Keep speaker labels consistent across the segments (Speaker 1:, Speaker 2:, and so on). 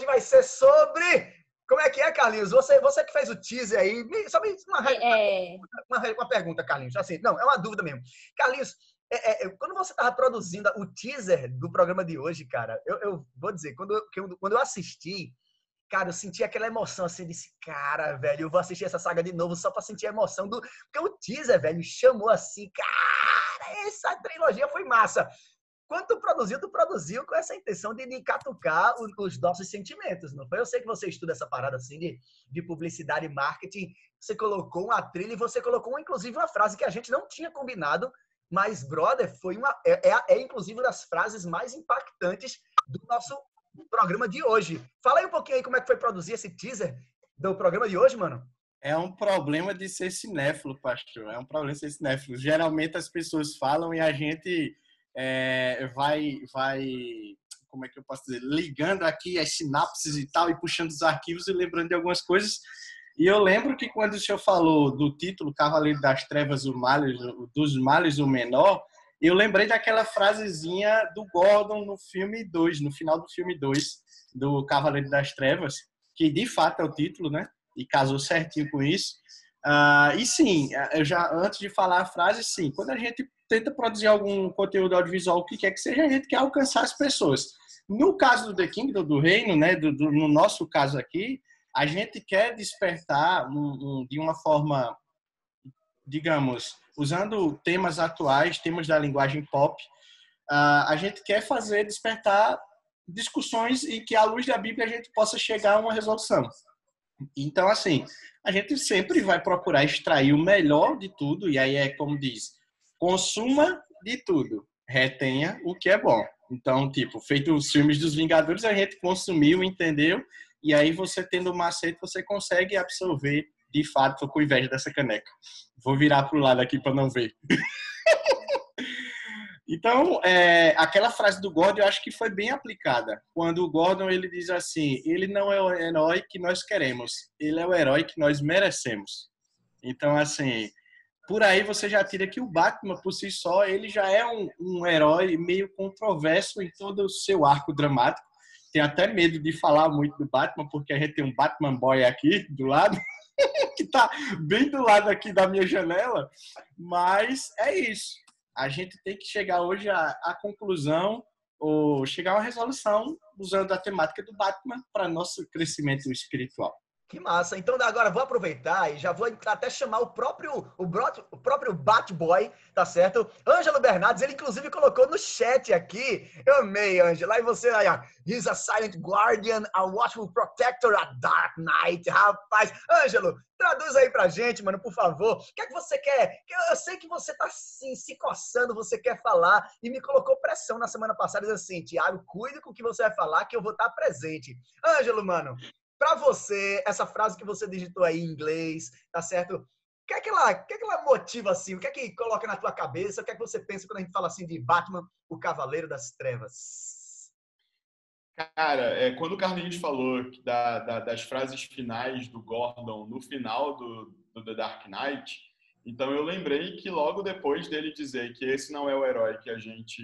Speaker 1: hoje vai ser sobre. Como é que é, Carlinhos? Você, você que fez o teaser aí, só me uma, é... uma, uma, pergunta, Carlinhos. Assim, não, é uma dúvida mesmo. Carlinhos, é, é, quando você estava produzindo o teaser do programa de hoje, cara, eu, eu vou dizer, quando eu, quando eu assisti, cara, eu senti aquela emoção assim, desse cara, velho, eu vou assistir essa saga de novo só para sentir a emoção do. Porque o teaser, velho, chamou assim, cara, essa trilogia foi massa. Quando tu produziu, tu produziu com essa intenção de, de catucar os, os, nossos sentimentos, não foi? Eu sei que você estuda essa parada assim de, de publicidade e marketing. Você colocou uma trilha e você colocou, inclusive, uma frase que a gente não tinha combinado, mas, brother, foi uma. É, é, é inclusive uma das frases mais impactantes do nosso programa de hoje. Fala aí um pouquinho aí como é que foi produzir esse teaser do programa de hoje, mano.
Speaker 2: É um problema de ser cinéfilo, pastor. É um problema de ser cinéfilo. Geralmente as pessoas falam e a gente é, vai, vai, como é que eu posso dizer, ligando aqui as sinapses e tal, e puxando os arquivos e lembrando de algumas coisas. E eu lembro que quando o senhor falou do título Cavaleiro das Trevas, o males, dos Males o Menor, eu lembrei daquela frasezinha do Gordon no filme 2, no final do filme 2, do Cavaleiro das Trevas, que de fato é o título, né? E casou certinho com isso. Uh, e sim, eu já antes de falar a frase, sim, quando a gente tenta produzir algum conteúdo audiovisual, o que quer que seja, a gente quer alcançar as pessoas. No caso do The Kingdom, do reino, né, do, do no nosso caso aqui, a gente quer despertar um, um, de uma forma, digamos, usando temas atuais, temas da linguagem pop, uh, a gente quer fazer despertar discussões e que, à luz da Bíblia, a gente possa chegar a uma resolução. Então, assim, a gente sempre vai procurar extrair o melhor de tudo, e aí é como diz, consuma de tudo, retenha o que é bom. Então, tipo, feito os filmes dos Vingadores, a gente consumiu, entendeu? E aí você tendo o macete, você consegue absorver de fato, tô com inveja dessa caneca. Vou virar pro lado aqui para não ver. então, é, aquela frase do Gordon eu acho que foi bem aplicada. Quando o Gordon ele diz assim: ele não é o herói que nós queremos, ele é o herói que nós merecemos. Então, assim, por aí você já tira que o Batman, por si só, ele já é um, um herói meio controverso em todo o seu arco dramático. Tenho até medo de falar muito do Batman, porque a gente tem um Batman Boy aqui do lado, que está bem do lado aqui da minha janela. Mas é isso. A gente tem que chegar hoje à, à conclusão ou chegar a uma resolução usando a temática do Batman para nosso crescimento espiritual.
Speaker 1: Que massa. Então agora vou aproveitar e já vou até chamar o próprio o, bro, o próprio Batboy, tá certo? Ângelo Bernardes, ele inclusive colocou no chat aqui. Eu amei, Ângelo. Aí você aí, ó. He's a silent guardian, a watchful protector, a dark knight. Rapaz, Ângelo, traduz aí pra gente, mano, por favor. O que é que você quer? Eu sei que você tá assim, se coçando, você quer falar e me colocou pressão na semana passada, dizendo assim, Tiago, cuide com o que você vai falar que eu vou estar presente. Ângelo, mano, para você, essa frase que você digitou aí em inglês, tá certo? O que é que ela, o que é que ela motiva assim? O que é que coloca na tua cabeça? O que é que você pensa quando a gente fala assim de Batman, o Cavaleiro das Trevas?
Speaker 3: Cara, é, quando o Carlinhos falou da, da, das frases finais do Gordon no final do, do The Dark Knight, então eu lembrei que logo depois dele dizer que esse não é o herói que a gente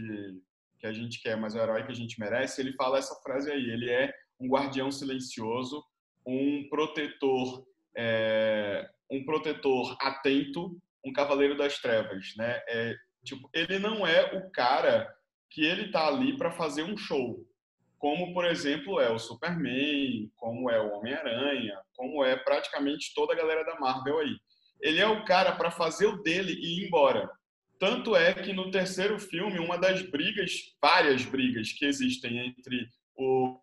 Speaker 3: que a gente quer, mas é o herói que a gente merece, ele fala essa frase aí. Ele é um guardião silencioso, um protetor, é, um protetor atento, um cavaleiro das trevas, né? É, tipo, ele não é o cara que ele tá ali para fazer um show, como por exemplo é o Superman, como é o Homem-Aranha, como é praticamente toda a galera da Marvel aí. Ele é o cara para fazer o dele e ir embora. Tanto é que no terceiro filme, uma das brigas, várias brigas que existem entre o,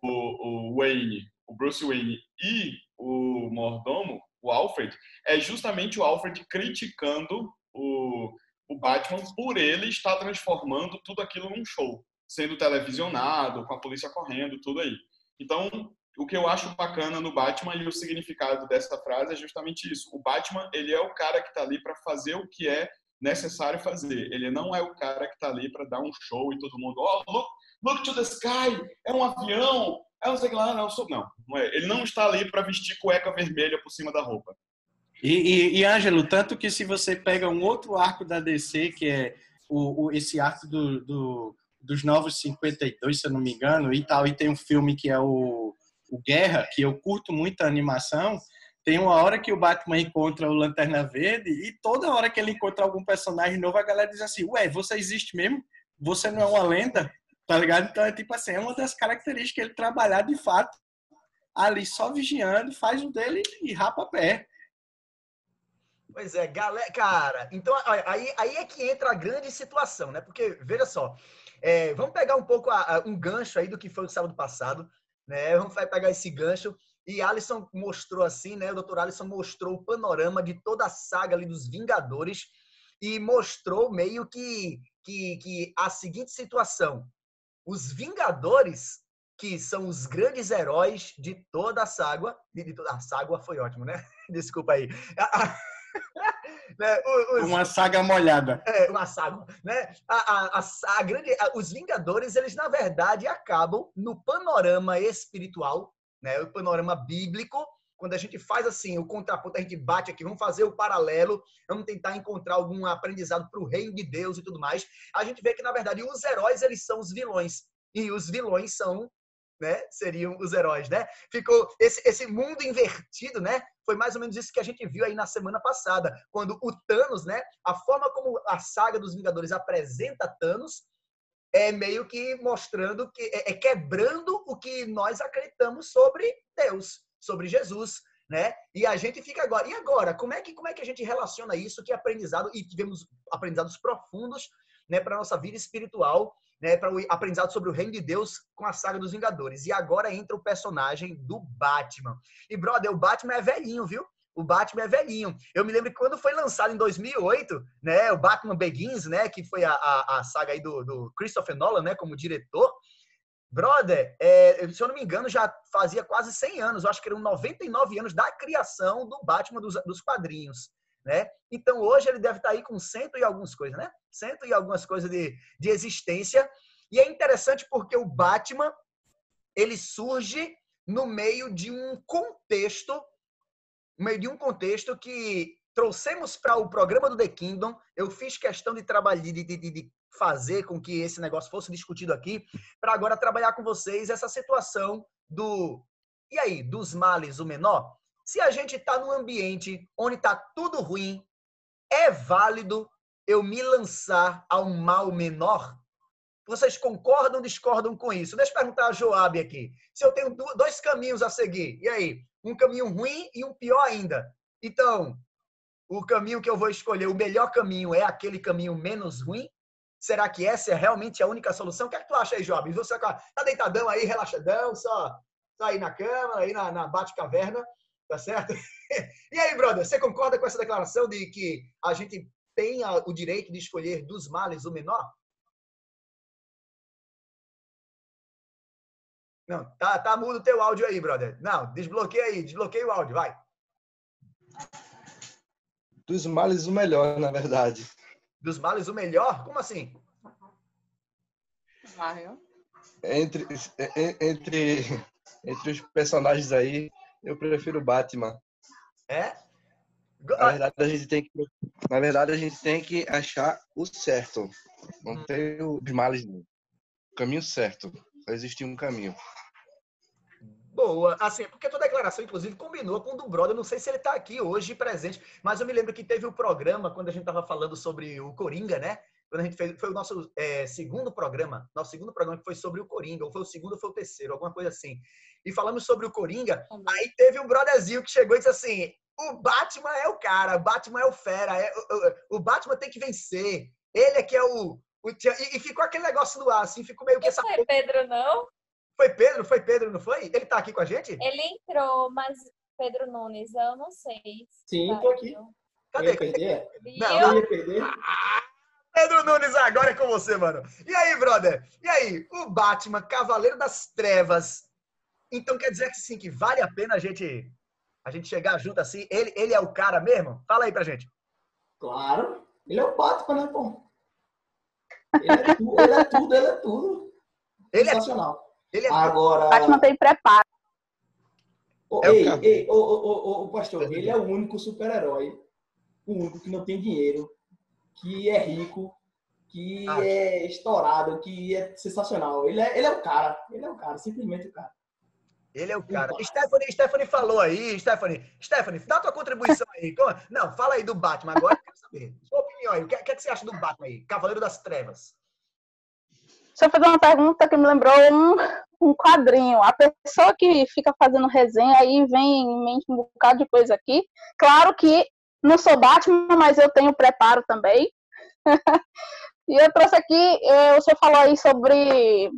Speaker 3: Wayne, o Bruce Wayne e o mordomo, o Alfred, é justamente o Alfred criticando o, o Batman por ele estar transformando tudo aquilo num show, sendo televisionado, com a polícia correndo, tudo aí. Então, o que eu acho bacana no Batman e o significado dessa frase é justamente isso. O Batman, ele é o cara que está ali para fazer o que é necessário fazer. Ele não é o cara que está ali para dar um show e todo mundo, oh, look, look to the sky, é um avião, é um sei lá, não, sou, não, não é. Ele não está ali para vestir cueca vermelha por cima da roupa.
Speaker 2: E, e, e Ângelo, tanto que se você pega um outro arco da DC, que é o, o esse arco do, do, dos Novos 52, se eu não me engano, e tal, e tem um filme que é o, o Guerra, que eu curto muito a animação, tem uma hora que o Batman encontra o Lanterna Verde e toda hora que ele encontra algum personagem novo, a galera diz assim, ué, você existe mesmo? Você não é uma lenda? Tá ligado? Então é tipo assim, é uma das características que ele trabalhar de fato ali só vigiando, faz o dele e rapa pé.
Speaker 1: Pois é, galera, cara, então aí, aí é que entra a grande situação, né? Porque, veja só, é, vamos pegar um pouco a, a, um gancho aí do que foi o sábado passado, né? Vamos pegar esse gancho e Alisson mostrou assim, né? O doutor Alisson mostrou o panorama de toda a saga ali dos Vingadores e mostrou meio que, que, que a seguinte situação. Os Vingadores, que são os grandes heróis de toda a saga, de, de toda a saga foi ótimo, né? Desculpa aí.
Speaker 2: né? Os, uma saga molhada.
Speaker 1: É, uma saga. Né? A, a, a, a grande, os Vingadores, eles na verdade acabam no panorama espiritual né? O panorama bíblico, quando a gente faz assim, o contraponto, a gente bate aqui, vamos fazer o paralelo, vamos tentar encontrar algum aprendizado para o reino de Deus e tudo mais, a gente vê que, na verdade, os heróis, eles são os vilões. E os vilões são né, seriam os heróis, né? Ficou esse, esse mundo invertido, né? Foi mais ou menos isso que a gente viu aí na semana passada, quando o Thanos, né? A forma como a saga dos Vingadores apresenta Thanos é meio que mostrando que é, é quebrando o que nós acreditamos sobre Deus, sobre Jesus, né? E a gente fica agora. E agora, como é que como é que a gente relaciona isso que é aprendizado e tivemos aprendizados profundos, né, para nossa vida espiritual, né, para o aprendizado sobre o reino de Deus com a saga dos Vingadores. E agora entra o personagem do Batman. E brother, o Batman é velhinho, viu? o Batman é velhinho. Eu me lembro que quando foi lançado em 2008, né, o Batman Begins, né, que foi a, a, a saga aí do, do, Christopher Nolan, né, como diretor, brother, é, se eu não me engano, já fazia quase 100 anos, eu acho que eram 99 anos da criação do Batman dos, dos quadrinhos, né? Então hoje ele deve estar aí com cento e algumas coisas, né? Cento e algumas coisas de, de existência. E é interessante porque o Batman, ele surge no meio de um contexto no meio de um contexto que trouxemos para o programa do The Kingdom. Eu fiz questão de trabalhar, de, de, de fazer com que esse negócio fosse discutido aqui, para agora trabalhar com vocês essa situação do. E aí, dos males o menor? Se a gente está num ambiente onde está tudo ruim, é válido eu me lançar a um mal menor? Vocês concordam ou discordam com isso? Deixa eu perguntar a Joab aqui. Se eu tenho dois caminhos a seguir, e aí? Um caminho ruim e um pior ainda. Então, o caminho que eu vou escolher, o melhor caminho é aquele caminho menos ruim? Será que essa é realmente a única solução? O que, é que tu acha aí, Job? Você tá deitadão aí, relaxadão, só, só aí na cama, aí na, na bate-caverna, tá certo? e aí, brother, você concorda com essa declaração de que a gente tem o direito de escolher dos males o menor? Não, tá, tá mudo o teu áudio aí, brother. Não, desbloqueia aí, desbloqueia o áudio, vai.
Speaker 4: Dos males o melhor, na verdade.
Speaker 1: Dos males o melhor? Como assim?
Speaker 4: Entre, entre, entre os personagens aí, eu prefiro Batman.
Speaker 1: É?
Speaker 4: Na verdade, a gente tem que, na verdade, a gente tem que achar o certo. Não hum. tem os males, não. O caminho certo. Só existe um caminho.
Speaker 1: Boa. Assim, porque a tua declaração, inclusive, combinou com o do brother. Não sei se ele está aqui hoje presente, mas eu me lembro que teve o um programa quando a gente estava falando sobre o Coringa, né? Quando a gente fez, foi o nosso é, segundo programa, nosso segundo programa que foi sobre o Coringa, ou foi o segundo ou foi o terceiro, alguma coisa assim. E falamos sobre o Coringa, aí teve um brotherzinho que chegou e disse assim: o Batman é o cara, o Batman é o fera, é, o, o, Batman tem que vencer. Ele é que é o. o e, e, ficou aquele negócio no ar, assim, ficou meio que essa.
Speaker 5: Não foi Pedro, não?
Speaker 1: Foi Pedro? Foi Pedro, não foi? Ele tá aqui com a gente?
Speaker 5: Ele entrou, mas Pedro Nunes, eu não sei.
Speaker 6: Sim, tá tô aqui.
Speaker 1: Cadê?
Speaker 6: Ia perder?
Speaker 1: Não, não ia perder. Ah, Pedro Nunes, agora é com você, mano. E aí, brother? E aí, o Batman, Cavaleiro das Trevas. Então quer dizer que sim, que vale a pena a gente a gente chegar junto assim? Ele, ele é o cara mesmo? Fala aí pra gente.
Speaker 6: Claro. Ele é o Batman, né, pô? Ele é tudo, ele é tudo, ele é tudo. Ele é Sensacional. É...
Speaker 1: Ele é
Speaker 6: Agora.
Speaker 5: Batman tem preparo.
Speaker 6: Oh, é ei, ei, oh, oh, oh, pastor, ele é o único super-herói, o único que não tem dinheiro, que é rico, que ah. é estourado, que é sensacional. Ele é, ele é o cara, ele é o cara, simplesmente o cara.
Speaker 1: Ele é o cara. Stephanie, Stephanie falou aí, Stephanie, Stephanie, dá tua contribuição aí. Não, fala aí do Batman agora, eu quero saber. Sua opinião aí, o que, que, que você acha do Batman aí? Cavaleiro das Trevas.
Speaker 7: Eu fazer uma pergunta que me lembrou um, um quadrinho. A pessoa que fica fazendo resenha aí vem em mente um bocado de coisa aqui. Claro que não sou Batman, mas eu tenho preparo também. e eu trouxe aqui, eh, o senhor falou aí sobre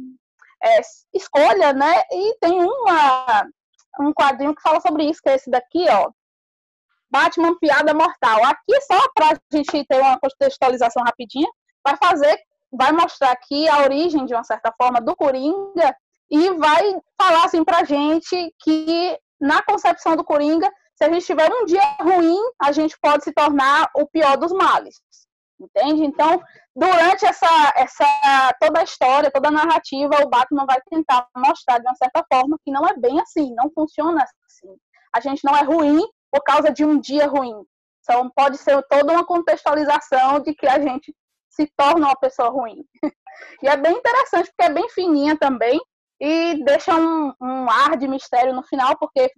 Speaker 7: é, escolha, né? E tem uma, um quadrinho que fala sobre isso, que é esse daqui, ó. Batman Piada Mortal. Aqui, só para a gente ter uma contextualização rapidinha, vai fazer, vai mostrar aqui a origem, de uma certa forma, do Coringa e vai falar assim pra gente que na concepção do Coringa, se a gente tiver um dia ruim, a gente pode se tornar o pior dos males. Entende? Então, durante essa, essa toda a história, toda a narrativa, o Batman vai tentar mostrar de uma certa forma que não é bem assim, não funciona assim. A gente não é ruim por causa de um dia ruim. Então, pode ser toda uma contextualização de que a gente se torna uma pessoa ruim. e é bem interessante, porque é bem fininha também e deixa um, um ar de mistério no final, porque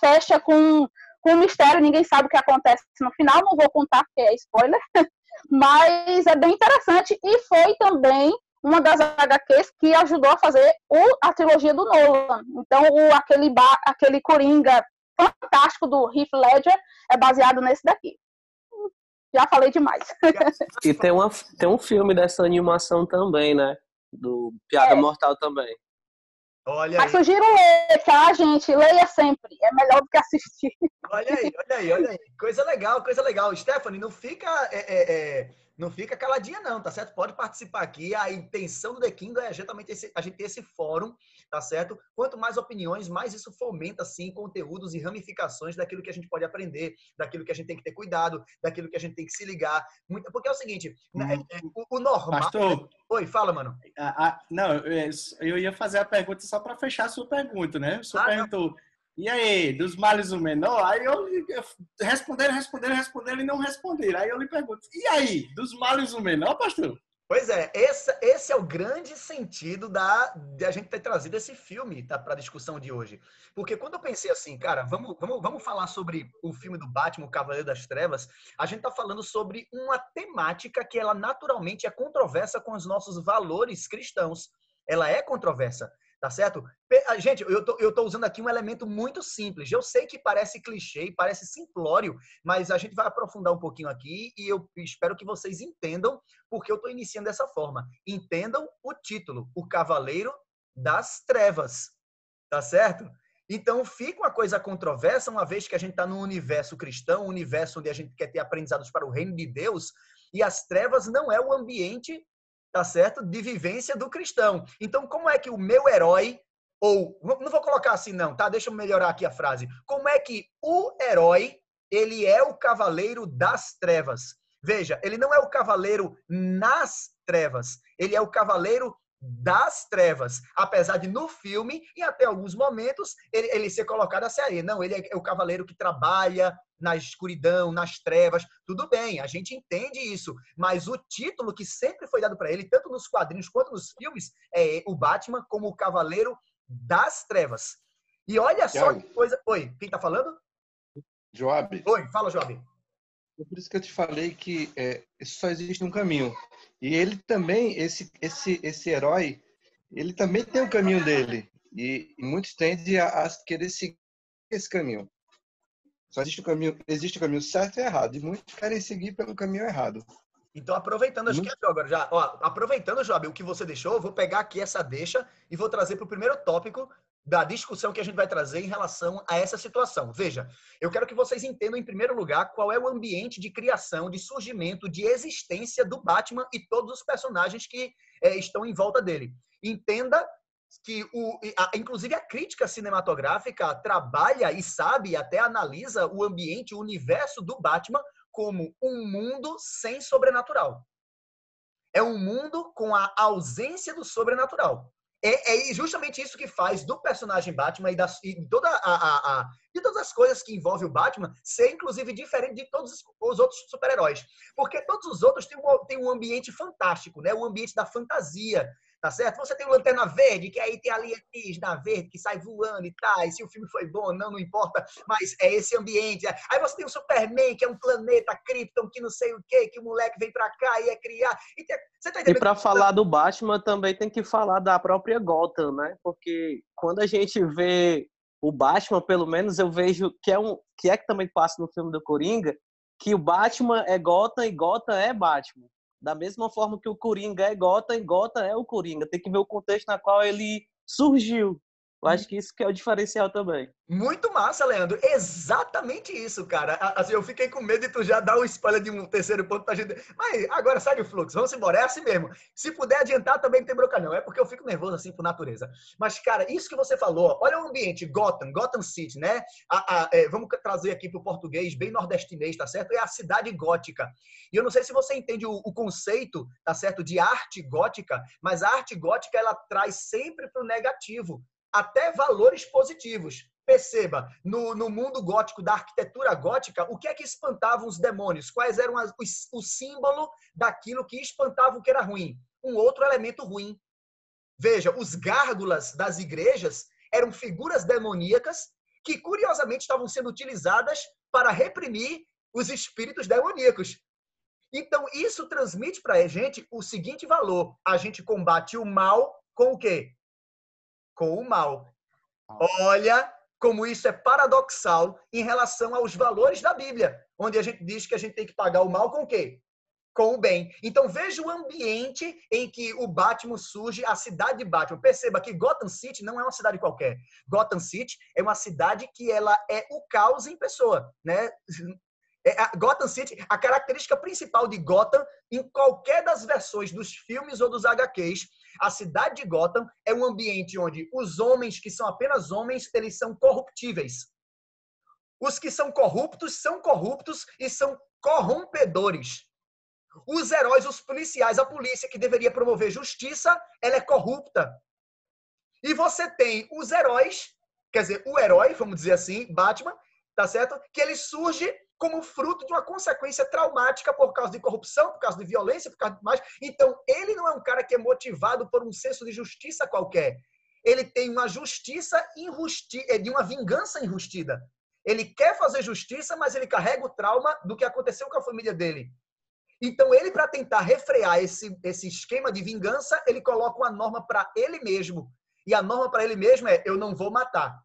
Speaker 7: fecha com com mistério, ninguém sabe o que acontece no final, não vou contar porque é spoiler, mas é bem interessante e foi também uma das HQs que ajudou a fazer o, a trilogia do Nolan. Então, o, aquele, aquele Coringa fantástico do Heath Ledger é baseado nesse daqui. Já falei demais.
Speaker 8: E tem, uma, tem um filme dessa animação também, né? Do Piada é. Mortal também.
Speaker 1: Olha
Speaker 7: Mas aí. sugiro ler, tá, gente? Leia sempre. É melhor do que assistir.
Speaker 1: Olha aí, olha aí, olha aí. Coisa legal, coisa legal. Stephanie, não fica, é, é, é, não fica caladinha, não, tá certo? Pode participar aqui. A intenção do The King é justamente esse, a gente ter esse fórum tá certo? Quanto mais opiniões, mais isso fomenta, sim, conteúdos e ramificações daquilo que a gente pode aprender, daquilo que a gente tem que ter cuidado, daquilo que a gente tem que se ligar. Porque é o seguinte, né, uhum. é, o, o, normal...
Speaker 2: Pastor,
Speaker 1: Oi, fala, mano.
Speaker 2: A, a, não, eu ia fazer a pergunta só para fechar a sua pergunta, né? Senhor ah, perguntou... Não. E aí, dos males o menor? Aí eu, eu responderam, responderam, responderam e não responderam. Aí eu lhe pergunto, e aí, dos males o menor, pastor?
Speaker 1: Pois é, esse, esse é o grande sentido da, de a gente ter trazido esse filme tá, para a discussão de hoje. Porque quando eu pensei assim, cara, vamos, vamos, vamos falar sobre o filme do Batman, o Cavaleiro das Trevas, a gente está falando sobre uma temática que ela naturalmente é controversa com os nossos valores cristãos. Ela é controversa. Tá certo? Gente, eu tô, eu tô usando aqui um elemento muito simples. Eu sei que parece clichê, parece simplório, mas a gente vai aprofundar um pouquinho aqui e eu espero que vocês entendam porque eu tô iniciando dessa forma. Entendam o título, O Cavaleiro das Trevas. Tá certo? Então fica uma coisa controversa, uma vez que a gente está no universo cristão, um universo onde a gente quer ter aprendizados para o reino de Deus, e as trevas não é o ambiente tá certo? De vivência do cristão. Então, como é que o meu herói, ou, não vou colocar assim não, tá? Deixa eu melhorar aqui a frase. Como é que o herói, ele é o cavaleiro das trevas? Veja, ele não é o cavaleiro nas trevas, ele é o cavaleiro das trevas, apesar de no filme e até alguns momentos ele, ele ser colocado assim aí, não, ele é o cavaleiro que trabalha na escuridão, nas trevas, tudo bem, a gente entende isso, mas o título que sempre foi dado para ele, tanto nos quadrinhos quanto nos filmes, é o Batman como o cavaleiro das trevas. E olha só que coisa. Oi, quem tá falando?
Speaker 4: Joab.
Speaker 1: Oi, fala, Joab.
Speaker 4: É por isso que eu te falei que é, só existe um caminho. E ele também, esse, esse, esse herói, ele também tem o um caminho dele. E, e muitos tendem a, a, querer seguir esse caminho. Só existe o caminho, existe o caminho certo e errado. E muitos querem seguir pelo caminho errado.
Speaker 1: Então, aproveitando, acho que é agora já, ó, aproveitando, Joab, o que você deixou, eu vou pegar aqui essa deixa e vou trazer para o primeiro tópico da discussão que a gente vai trazer em relação a essa situação. Veja, eu quero que vocês entendam, em primeiro lugar, qual é o ambiente de criação, de surgimento, de existência do Batman e todos os personagens que é, estão em volta dele. Entenda que, o, a, inclusive, a crítica cinematográfica trabalha e sabe, até analisa o ambiente, o universo do Batman como um mundo sem sobrenatural. É um mundo com a ausência do sobrenatural é, é, justamente isso que faz do personagem Batman e, das, e toda a, a, a, de todas as coisas que envolvem o Batman ser, inclusive, diferente de todos os outros super-heróis. Porque todos os outros têm um, têm um ambiente fantástico, né? o ambiente da fantasia. Tá certo? Você tem o Lanterna Verde, que aí tem a alienígena verde que sai voando e tal, e se o filme foi bom ou não, não importa, mas é esse ambiente. Aí você tem o Superman, que é um planeta Krypton, que não sei o quê, que o moleque vem pra cá e é criar. E, tem,
Speaker 8: você tá e pra falar do Batman, também tem que falar da própria Gotham, né? Porque quando a gente vê o Batman, pelo menos eu vejo que é um que é que também passa no filme do Coringa, que o Batman é Gotham e Gotham é Batman. Da mesma forma que o Coringa é Gotham e Gotham é o Coringa. Tem que ver o contexto na qual ele surgiu. Eu acho que isso que é o diferencial também.
Speaker 1: Muito massa, Leandro. Exatamente isso, cara. Assim, eu fiquei com medo de tu já dar o spoiler de um terceiro ponto pra gente. Mas agora segue o fluxo. Vamos embora. É assim mesmo. Se puder adiantar, também não tem bronca, não. É porque eu fico nervoso assim por natureza. Mas, cara, isso que você falou, olha o ambiente, Gotham, Gotham City, né? A, a, é, vamos trazer aqui pro português, bem nordestinês, tá certo? É a cidade gótica. E eu não sei se você entende o, o conceito, tá certo, de arte gótica, mas a arte gótica, ela traz sempre pro negativo até valores positivos. Perceba, no, no mundo gótico, da arquitetura gótica, o que é que espantavam os demônios? Quais eram as, o, o símbolo daquilo que espantava o que era ruim? Um outro elemento ruim. Veja, os gárgulas das igrejas eram figuras demoníacas que, curiosamente, estavam sendo utilizadas para reprimir os espíritos demoníacos. Então, isso transmite para a gente o seguinte valor: a gente combate o mal com o quê? Com o mal. Olha como isso é paradoxal em relação aos valores da Bíblia, onde a gente diz que a gente tem que pagar o mal com o quê? Com o bem. Então veja o ambiente em que o Batman surge, a cidade de Batman. Perceba que Gotham City não é uma cidade qualquer. Gotham City é uma cidade que ela é o caos em pessoa, né? É, a Gotham City, a característica principal de Gotham, em qualquer das versões dos filmes ou dos HQs, a cidade de Gotham é um ambiente onde os homens que são apenas homens, eles são corruptíveis. Os que são corruptos são corruptos e são corrompedores. Os heróis, os policiais, a polícia que deveria promover justiça, ela é corrupta. E você tem os heróis, quer dizer, o herói, vamos dizer assim, Batman, tá certo? Que ele surge como fruto de uma consequência traumática por causa de corrupção, por causa de violência, por causa de mais. Então, ele não é um cara que é motivado por um senso de justiça qualquer. Ele tem uma justiça injusti é, de uma vingança enrustida. Ele quer fazer justiça, mas ele carrega o trauma do que aconteceu com a família dele. Então, ele, para tentar refrear esse, esse esquema de vingança, ele coloca uma norma para ele mesmo. E a norma para ele mesmo é: eu não vou matar.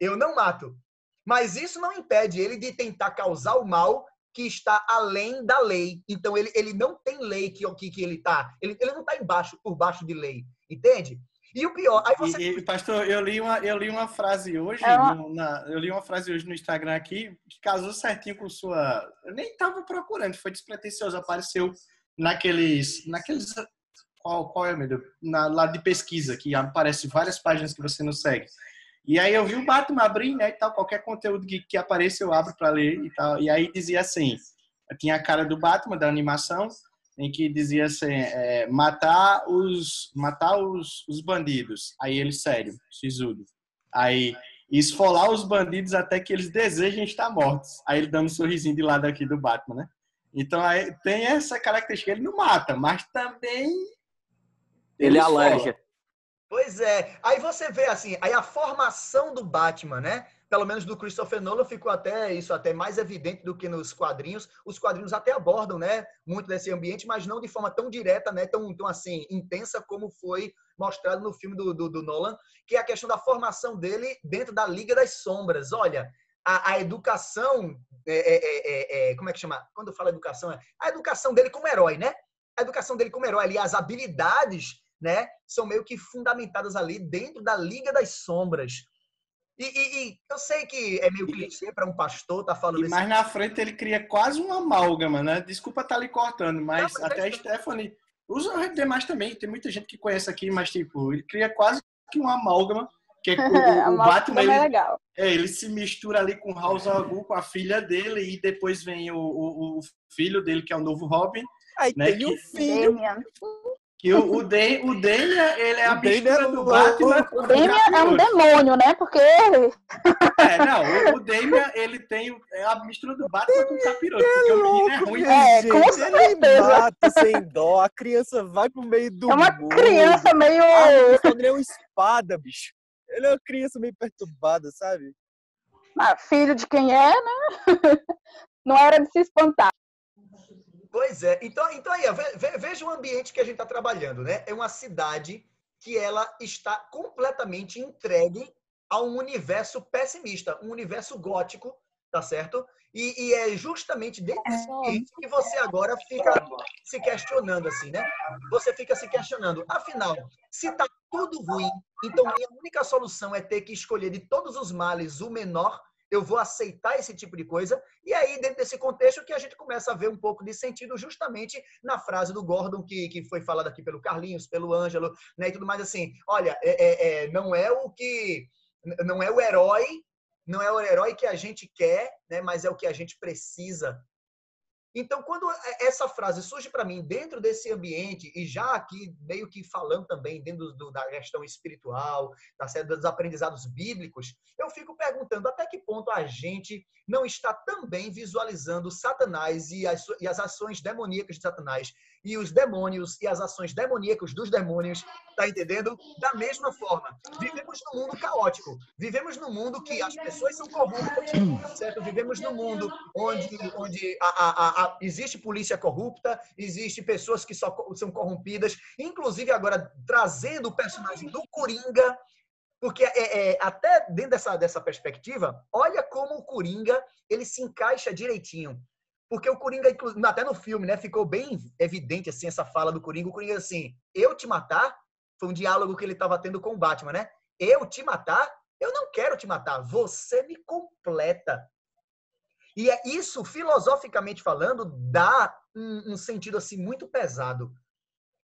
Speaker 1: Eu não mato. Mas isso não impede ele de tentar causar o mal que está além da lei. Então ele, ele não tem lei que, que, que ele está. Ele, ele não está embaixo, por baixo de lei. Entende? E o pior, aí você.
Speaker 2: E, pastor, eu li uma, eu li uma frase hoje, é uma... no, na, eu li uma frase hoje no Instagram aqui, que casou certinho com sua. Eu nem estava procurando, foi despretensioso, apareceu naqueles. naqueles qual, qual é, meu Deus? Na, lá de pesquisa, que aparece várias páginas que você não segue. E aí eu vi o Batman abrir, né, e tal, qualquer conteúdo que, que apareça eu abro para ler e tal. E aí dizia assim, tinha a cara do Batman, da animação, em que dizia assim, é, matar os matar os, os bandidos. Aí ele, sério, sisudo. Aí, esfolar os bandidos até que eles desejem estar mortos. Aí ele dando um sorrisinho de lado aqui do Batman, né? Então aí tem essa característica, ele não mata, mas também
Speaker 8: ele, ele aleja.
Speaker 1: Pois é. Aí você vê assim, aí a formação do Batman, né? Pelo menos do Christopher Nolan ficou até isso até mais evidente do que nos quadrinhos. Os quadrinhos até abordam, né, muito desse ambiente, mas não de forma tão direta, né, tão, tão assim intensa como foi mostrado no filme do, do, do Nolan, que é a questão da formação dele dentro da Liga das Sombras. Olha, a, a educação, é, é, é, é como é que chama? Quando eu falo educação, é a educação dele como herói, né? A educação dele como herói, ali, as habilidades né, são meio que fundamentadas ali dentro da Liga das Sombras. E, e, e eu sei que é meio clichê para um pastor estar tá falando
Speaker 2: isso. Mas na frente ele cria quase uma amálgama, né? Desculpa estar tá lhe cortando, mas, Não, mas até a Stephanie usa o demais também. Tem muita gente que conhece aqui, mas tipo, ele cria quase que uma amálgama. Que é o, o Batman, é ele,
Speaker 7: é legal.
Speaker 2: É, ele se mistura ali com House Algu, com a filha dele, e depois vem o, o, o filho dele, que é o novo Robin.
Speaker 8: Aí né, tem que, o filho
Speaker 2: Que o, o, de, o Damian, ele é a mistura do Batman.
Speaker 9: O Damian é um demônio, né? Porque.
Speaker 2: É, não, o, o Damian, ele tem é a mistura do Batman com o capiroto. Porque o menino é ruim. É,
Speaker 10: gente, com certeza. Ele mata sem dó, a criança vai pro meio do.
Speaker 9: É uma mundo. criança meio.
Speaker 10: Ah, ele é uma espada, bicho. Ele é uma criança meio perturbada, sabe?
Speaker 9: Ah, filho de quem é, né? Não era de se espantar.
Speaker 1: Pois é. Então, então aí, veja o ambiente que a gente está trabalhando, né? É uma cidade que ela está completamente entregue a um universo pessimista, um universo gótico, tá certo? E, e é justamente dentro desse ambiente que você agora fica se questionando, assim, né? Você fica se questionando. Afinal, se tá tudo ruim, então a única solução é ter que escolher de todos os males o menor eu vou aceitar esse tipo de coisa. E aí, dentro desse contexto, que a gente começa a ver um pouco de sentido justamente na frase do Gordon, que, que foi falada aqui pelo Carlinhos, pelo Ângelo, né, e tudo mais assim. Olha, é, é, é, não é o que. Não é o herói, não é o herói que a gente quer, né, mas é o que a gente precisa então, quando essa frase surge para mim dentro desse ambiente, e já aqui meio que falando também dentro do, da questão espiritual, tá certo? dos aprendizados bíblicos, eu fico perguntando até que ponto a gente não está também visualizando Satanás e as, e as ações demoníacas de Satanás e os demônios e as ações demoníacas dos demônios, tá entendendo? Da mesma forma. Vivemos num mundo caótico. Vivemos num mundo que as pessoas são corruptas, certo? Vivemos num mundo onde, onde a, a, a, existe polícia corrupta, existe pessoas que só são corrompidas, inclusive agora trazendo o personagem do Coringa, porque é, é, até dentro dessa, dessa perspectiva, olha como o Coringa ele se encaixa direitinho. Porque o Coringa, até no filme, né, ficou bem evidente assim essa fala do Coringa. O Coringa assim, eu te matar, foi um diálogo que ele estava tendo com o Batman, né? Eu te matar? Eu não quero te matar, você me completa. E é isso, filosoficamente falando, dá um, um sentido assim muito pesado.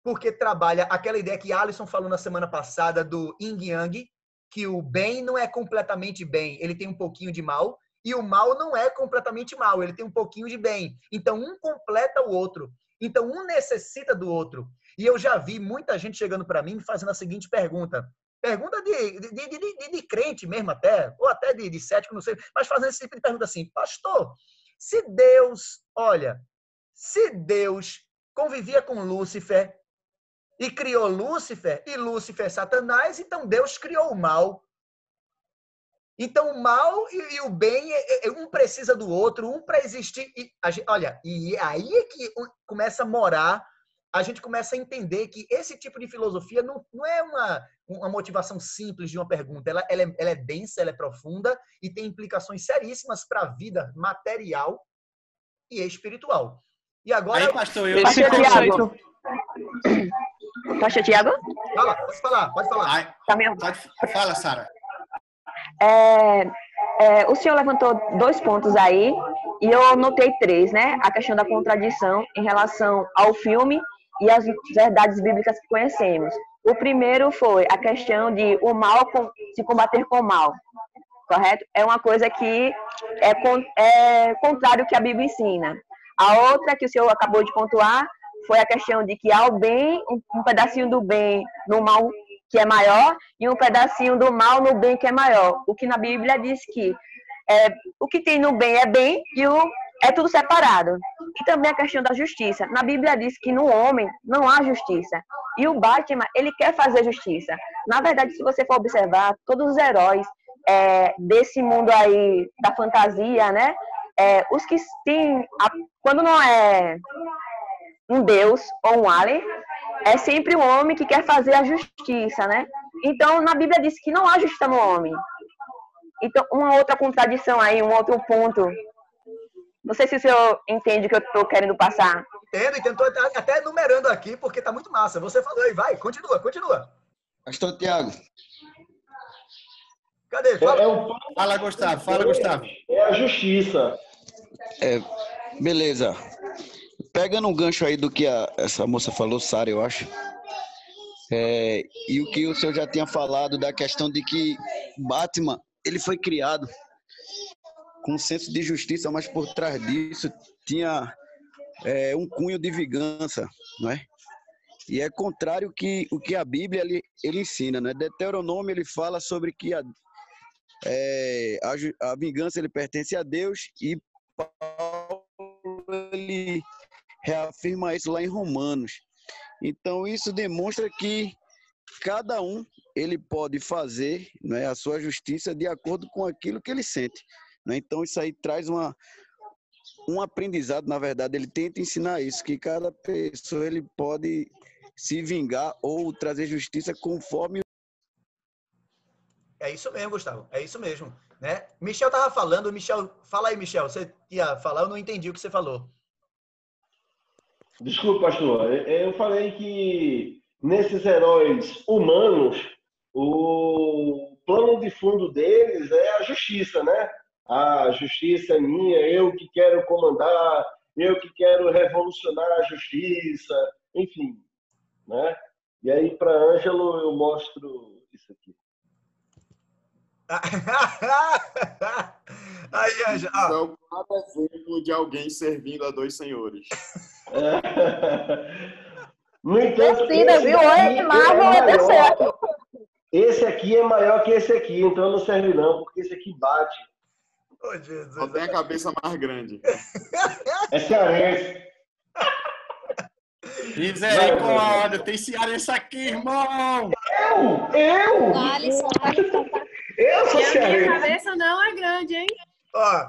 Speaker 1: Porque trabalha aquela ideia que Alisson falou na semana passada do Yin Yang, que o bem não é completamente bem, ele tem um pouquinho de mal, e o mal não é completamente mal, ele tem um pouquinho de bem. Então, um completa o outro. Então, um necessita do outro. E eu já vi muita gente chegando para mim fazendo a seguinte pergunta. Pergunta de, de, de, de, crente mesmo até, ou até de, cético, não sei, mas fazendo esse tipo de pergunta assim, pastor, se Deus, olha, se Deus convivia com Lúcifer e criou Lúcifer, e Lúcifer é Satanás, então Deus criou o mal. Então, o mal e, e o bem, é, é, um precisa do outro, um para existir. E, gente, olha, e aí é que começa a morar, a gente começa a entender que esse tipo de filosofia não, não é uma, uma motivação simples de uma pergunta. Ela, ela, é, ela é densa, ela é profunda e tem implicações seríssimas para a vida material e espiritual. E agora.
Speaker 2: Aí, pastor, eu.
Speaker 9: Pastor Tiago. Pastor Tiago?
Speaker 1: Fala, pode falar, pode falar. Ai,
Speaker 9: tá
Speaker 2: pode, fala, Sara.
Speaker 9: É, é, o senhor levantou dois pontos aí e eu notei três, né? A questão da contradição em relação ao filme e as verdades bíblicas que conhecemos. O primeiro foi a questão de o mal se combater com o mal, correto? É uma coisa que é, é contrário ao que a Bíblia ensina. A outra que o senhor acabou de pontuar foi a questão de que há o bem, um, pedacinho do bem no mal que é maior, e um pedacinho do mal no bem que é maior. O que na Bíblia diz que é, o que tem no bem é bem e o é tudo separado. E também a questão da justiça. Na Bíblia diz que no homem não há justiça. E o Batman, ele quer fazer justiça. Na verdade, se você for observar, todos os heróis é, desse mundo aí da fantasia, né? É, os que têm, a, quando não é um deus ou um alien, é sempre o homem que quer fazer a justiça, né? Então, na Bíblia diz que não há justiça no homem. Então, uma outra contradição aí, um outro ponto. Não sei se o senhor entende o que eu estou querendo passar.
Speaker 1: Entendo, entendo. Estou até enumerando aqui, porque está muito massa. Você falou aí, vai, continua, continua.
Speaker 11: Pastor Tiago.
Speaker 1: Cadê? Fala,
Speaker 2: é, é fala Gustavo, fala, Gustavo.
Speaker 12: É a justiça.
Speaker 11: É, beleza. Pegando um gancho aí do que a, essa moça falou, Sara, eu acho. É, e o que o senhor já tinha falado da questão de que Batman ele foi criado com um senso de justiça, mas por trás disso tinha é, um cunho de vingança, não é? E é contrário que o que a Bíblia ele, ele ensina, né? Deuteronômio ele fala sobre que a, é, a, a vingança ele pertence a Deus e Paulo ele reafirma isso lá em Romanos. Então isso demonstra que cada um ele pode fazer né, a sua justiça de acordo com aquilo que ele sente. Né? Então isso aí traz uma um aprendizado, na verdade, ele tenta ensinar isso, que cada pessoa ele pode se vingar ou trazer justiça conforme.
Speaker 1: É isso mesmo, Gustavo. É isso mesmo. Né? Michel tava falando, Michel, fala aí, Michel. Você ia falar, eu não entendi o que você falou.
Speaker 12: Desculpa, pastor. Eu falei que nesses heróis humanos, o plano de fundo deles é a justiça, né? A justiça é minha, eu que quero comandar, eu que quero revolucionar a justiça, enfim, né? E aí, para Ângelo, eu mostro isso aqui.
Speaker 3: aí, Ângelo. Ah. Então, cada exemplo de alguém servindo a dois senhores.
Speaker 12: No entanto, Decida, viu? É Marvel é certo. Esse aqui é maior que esse aqui, então não serve não, porque esse aqui bate.
Speaker 3: Oh, Jesus. Só tem a cabeça mais grande.
Speaker 12: É cearense.
Speaker 2: Misericórdia, tem cearense aqui, irmão!
Speaker 12: Eu? Eu?
Speaker 5: Alisson,
Speaker 12: eu sou cearense.
Speaker 9: A minha cabeça não é grande, hein?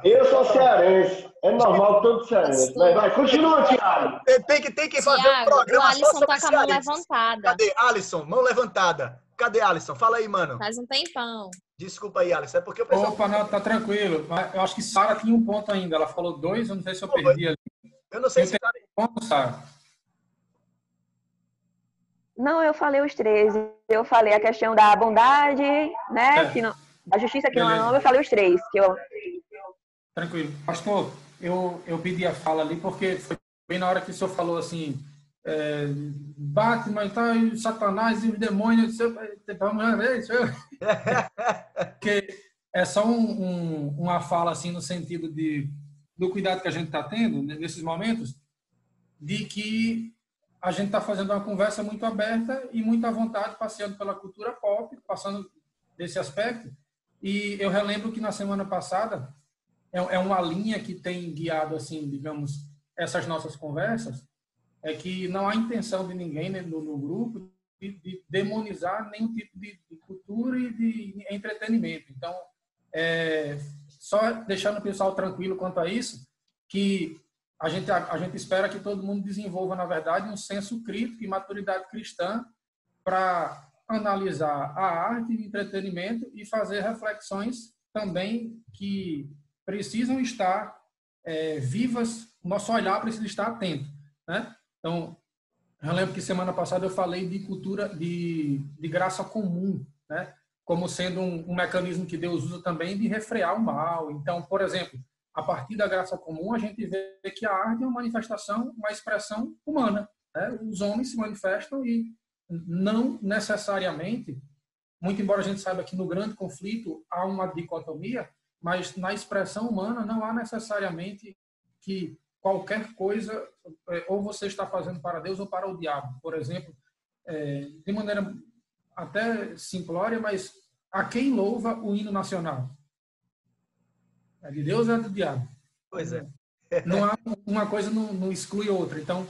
Speaker 12: eu sou cearense. É normal todo cearense. Mas vai, continua, Thiago.
Speaker 1: Tem que, tem que fazer Thiago, um programa
Speaker 5: o Alisson só tá com a mão levantada.
Speaker 1: Cadê? Alisson, mão levantada. Cadê Alisson? Fala aí, mano.
Speaker 5: Faz um tempão.
Speaker 1: Desculpa aí, Alisson. É porque eu
Speaker 13: pensava... Opa, não, tá tranquilo. Eu acho que Sara tinha um ponto ainda. Ela falou dois, eu não sei se eu perdi ali.
Speaker 1: Eu não sei eu se Sara...
Speaker 13: ponto, Sara.
Speaker 9: Não, eu falei os três. Eu falei a questão da bondade, né? É. Que não, da justiça que Beleza. não é nome, eu falei os três. Que eu...
Speaker 13: Tranquilo. Pastor, eu, eu pedi a fala ali porque foi bem na hora que o senhor falou assim, é, Batman e tal, e Satanás e os demônios. Vamos ver isso. Porque é só um, um, uma fala assim no sentido de do cuidado que a gente está tendo nesses momentos, de que a gente está fazendo uma conversa muito aberta e muito à vontade, passeando pela cultura pop, passando desse aspecto. E eu relembro que na semana passada é, é uma linha que tem guiado, assim, digamos, essas nossas conversas, é que não há intenção de ninguém né, no, no, grupo de, de, demonizar nenhum tipo de, de, cultura e de entretenimento. Então, é, só deixando o pessoal tranquilo quanto a isso, que a gente, a, a, gente espera que todo mundo desenvolva, na verdade, um senso crítico e maturidade cristã para analisar a arte e entretenimento e fazer reflexões também que precisam estar é, vivas, nosso olhar precisa estar atento. Né? Então, eu lembro que semana passada eu falei de cultura, de, de graça comum, né? como sendo um, um mecanismo que Deus usa também de refrear o mal. Então, por exemplo, a partir da graça comum, a gente vê que a arte é uma manifestação, uma expressão humana. Né? Os homens se manifestam e não necessariamente, muito embora a gente saiba que no grande conflito há uma dicotomia, mas na expressão humana não há necessariamente que qualquer coisa é, ou você está fazendo para Deus ou para o diabo. Por exemplo, é, de maneira até simplória, mas a quem louva o hino nacional? É de Deus ou é do diabo?
Speaker 1: Pois é.
Speaker 13: Não há uma coisa não, não exclui outra. Então,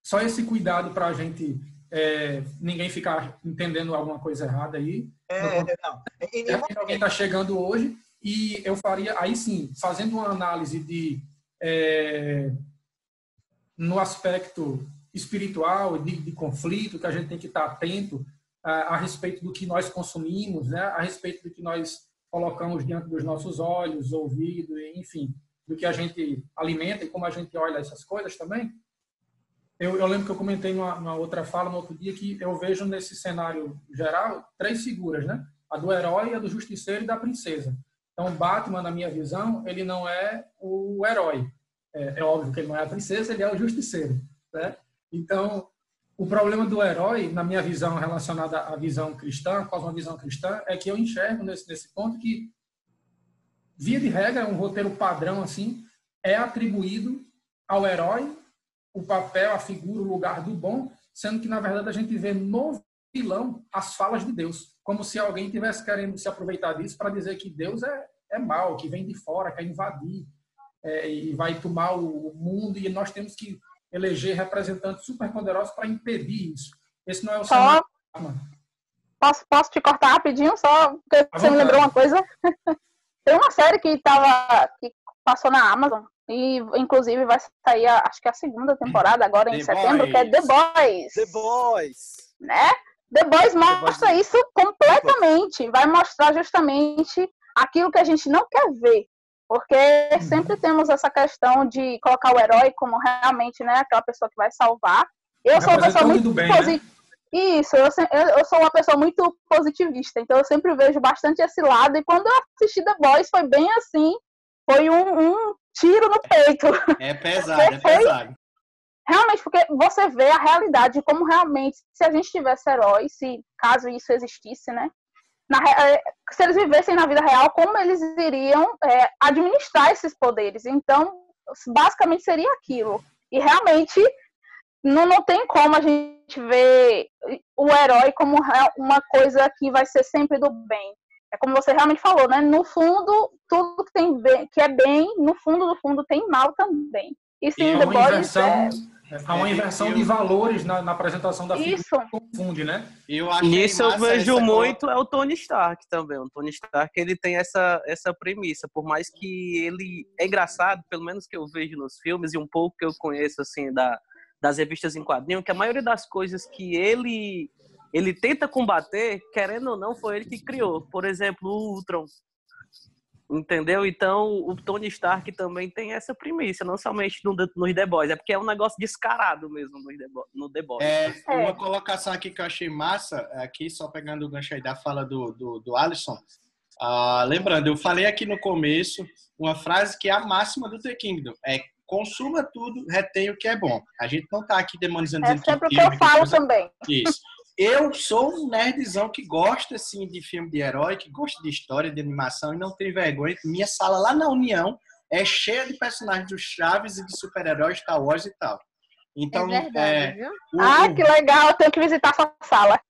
Speaker 13: só esse cuidado para a gente é, ninguém ficar entendendo alguma coisa errada aí.
Speaker 1: É, não.
Speaker 13: É, alguém está chegando hoje e eu faria aí sim, fazendo uma análise de é, no aspecto espiritual de, de, conflito que a gente tem que estar atento a, a respeito do que nós consumimos, né? A respeito do que nós colocamos diante dos nossos olhos, ouvidos, enfim, do que a gente alimenta e como a gente olha essas coisas também. Eu, eu lembro que eu comentei numa, numa, outra fala no outro dia que eu vejo nesse cenário geral três figuras, né? A do herói, a do justiceiro e da princesa. Então, Batman, na minha visão, ele não é o herói. É, é óbvio que ele não é a princesa, ele é o justiceiro, né? Então, o problema do herói, na minha visão relacionada à visão cristã, quase uma visão cristã, é que eu enxergo nesse, nesse ponto que, via de regra, um roteiro padrão assim, é atribuído ao herói o papel, a figura, o lugar do bom, sendo que, na verdade, a gente vê no vilão as falas de Deus, como se alguém tivesse querendo se aproveitar disso para dizer que Deus é, é mal, que vem de fora, quer invadir é, e vai tomar o mundo e nós temos que eleger representantes superpoderosos para impedir isso. Esse não é o cenário.
Speaker 7: Posso, posso te cortar rapidinho, só porque você me lembrou uma coisa? Tem uma série que, tava, que passou na Amazon, e inclusive vai sair, acho que a segunda temporada agora em The setembro, Boys. que é The Boys.
Speaker 10: The Boys.
Speaker 7: Né? The Boys mostra The Boys. isso completamente. Vai mostrar justamente aquilo que a gente não quer ver. Porque uhum. sempre temos essa questão de colocar o herói como realmente né, aquela pessoa que vai salvar. Eu sou uma pessoa muito positiva. Né? Isso, eu, eu, sou uma pessoa muito positivista, então eu sempre vejo bastante esse lado. E quando eu assisti The Boys, foi bem assim: foi um, um tiro no peito.
Speaker 2: É pesado, é pesado.
Speaker 7: Realmente, porque você vê a realidade, como realmente, se a gente tivesse heróis, se caso isso existisse, né? Na, é, se eles vivessem na vida real, como eles iriam é, administrar esses poderes? Então, basicamente seria aquilo. E realmente não, não tem como a gente ver o herói como uma coisa que vai ser sempre do bem. É como você realmente falou, né? No fundo, tudo que tem bem, que é bem, no fundo do fundo tem mal também.
Speaker 13: E sim, e uma inversão, é... Há uma inversão eu... de valores na, na, apresentação da
Speaker 7: Isso.
Speaker 13: figura que confunde, né?
Speaker 8: Eu Nisso eu vejo muito é o Tony Stark também. O Tony Stark ele tem essa, essa premissa, por mais que ele é engraçado, pelo menos que eu vejo nos filmes e um pouco que eu conheço assim da, das revistas em quadrinho, que a maioria das coisas que ele ele tenta combater, querendo ou não, foi ele que criou. Por exemplo, o Ultron. Entendeu? Então, o Tony Stark também tem essa premissa, não somente no, nos The Boys, é porque é um negócio descarado mesmo no The, no The Boys.
Speaker 2: É, uma colocação aqui que eu achei massa, aqui só pegando o gancho aí da fala do, do, do Alisson. Ah, lembrando, eu falei aqui no começo uma frase que é a máxima do The Kingdom, é consuma tudo, retém o que é bom. A gente não está aqui demonizando...
Speaker 7: É sempre o que eu falo coisa... também.
Speaker 2: Isso. Eu sou um nerdzão que gosta, assim, de filme de herói, que gosta de história, de animação e não tem vergonha. Minha sala lá na União é cheia de personagens do Chaves e de super-heróis, Star Wars e tal. Então,
Speaker 7: é verdade, é, o, ah, que legal, eu tenho que visitar sua sala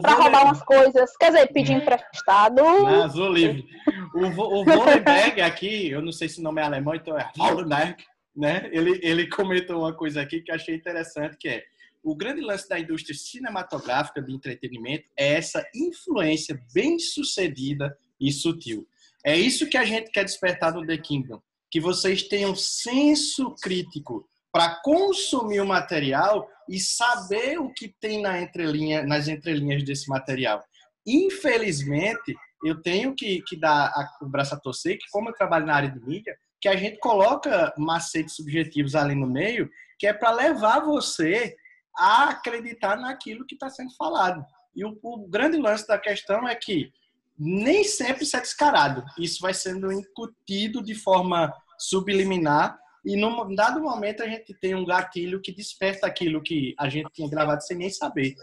Speaker 7: para roubar umas coisas, quer dizer, pedir emprestado.
Speaker 2: Não, Azul livre. O, o Vollenberg aqui, eu não sei se o nome é alemão, então é Vollenberg, né? Ele, ele comentou uma coisa aqui que achei interessante, que é o grande lance da indústria cinematográfica de entretenimento é essa influência bem sucedida e sutil. É isso que a gente quer despertar no The Kingdom, que vocês tenham senso crítico para consumir o material e saber o que tem na entrelinha, nas entrelinhas desse material. Infelizmente, eu tenho que, que dar a, o braço a torcer, que como eu trabalho na área de mídia, que a gente coloca macetes subjetivos ali no meio, que é para levar você a acreditar naquilo que está sendo falado. E o, o, grande lance da questão é que nem sempre isso é descarado. Isso vai sendo incutido de forma subliminar e num dado momento a gente tem um gatilho que desperta aquilo que a gente tinha gravado sem nem saber.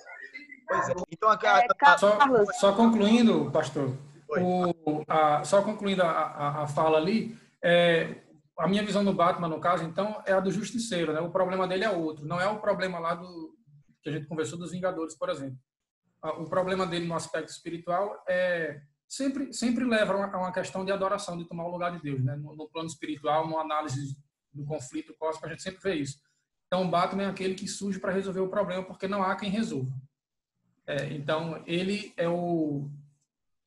Speaker 13: Pois é. Então, a, a, só, só, concluindo, pastor, o, a, só concluindo a, a, fala ali, é, a minha visão do Batman, no caso, então, é a do Justiceiro, né? O problema dele é outro. Não é o problema lá do que a gente conversou dos Vingadores, por exemplo. O problema dele no aspecto espiritual é sempre sempre leva a uma questão de adoração, de tomar o lugar de Deus, né? No, no plano espiritual, numa análise do conflito cósmico, a gente sempre vê isso. Então, o Batman é aquele que surge para resolver o problema, porque não há quem resolva. É, então, ele é o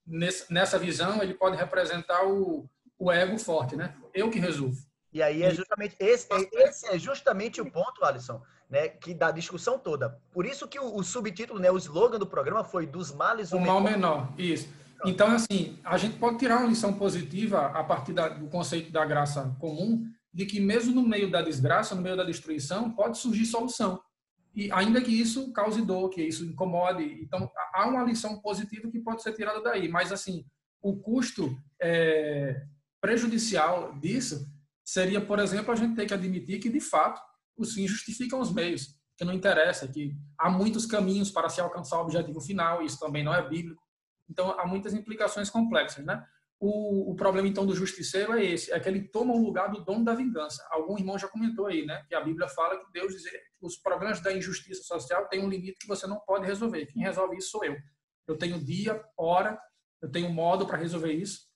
Speaker 13: nessa visão, ele pode representar o o ego forte, né? Eu que resolvo.
Speaker 1: E aí é justamente esse, é, esse é justamente o ponto, Alisson, né, que da discussão toda. Por isso que o, o subtítulo, né, o slogan do programa foi dos males
Speaker 13: o, o mal menor. Isso. Então, assim, a gente pode tirar uma lição positiva a partir da, do conceito da graça comum, de que mesmo no meio da desgraça, no meio da destruição, pode surgir solução. E ainda que isso cause dor, que isso incomode. Então, há uma lição positiva que pode ser tirada daí. Mas, assim, o custo é, prejudicial disso seria, por exemplo, a gente ter que admitir que, de fato, os fins justificam os meios, que não interessa, que há muitos caminhos para se alcançar o objetivo final, isso também não é bíblico. Então, há muitas implicações complexas, né? o, o, problema, então, do justiceiro é esse, é que ele toma o lugar do dono da vingança. Algum irmão já comentou aí, né? Que a Bíblia fala que Deus diz os problemas da injustiça social têm um limite que você não pode resolver. Quem resolve isso sou eu. Eu tenho dia, hora, eu tenho modo para resolver isso.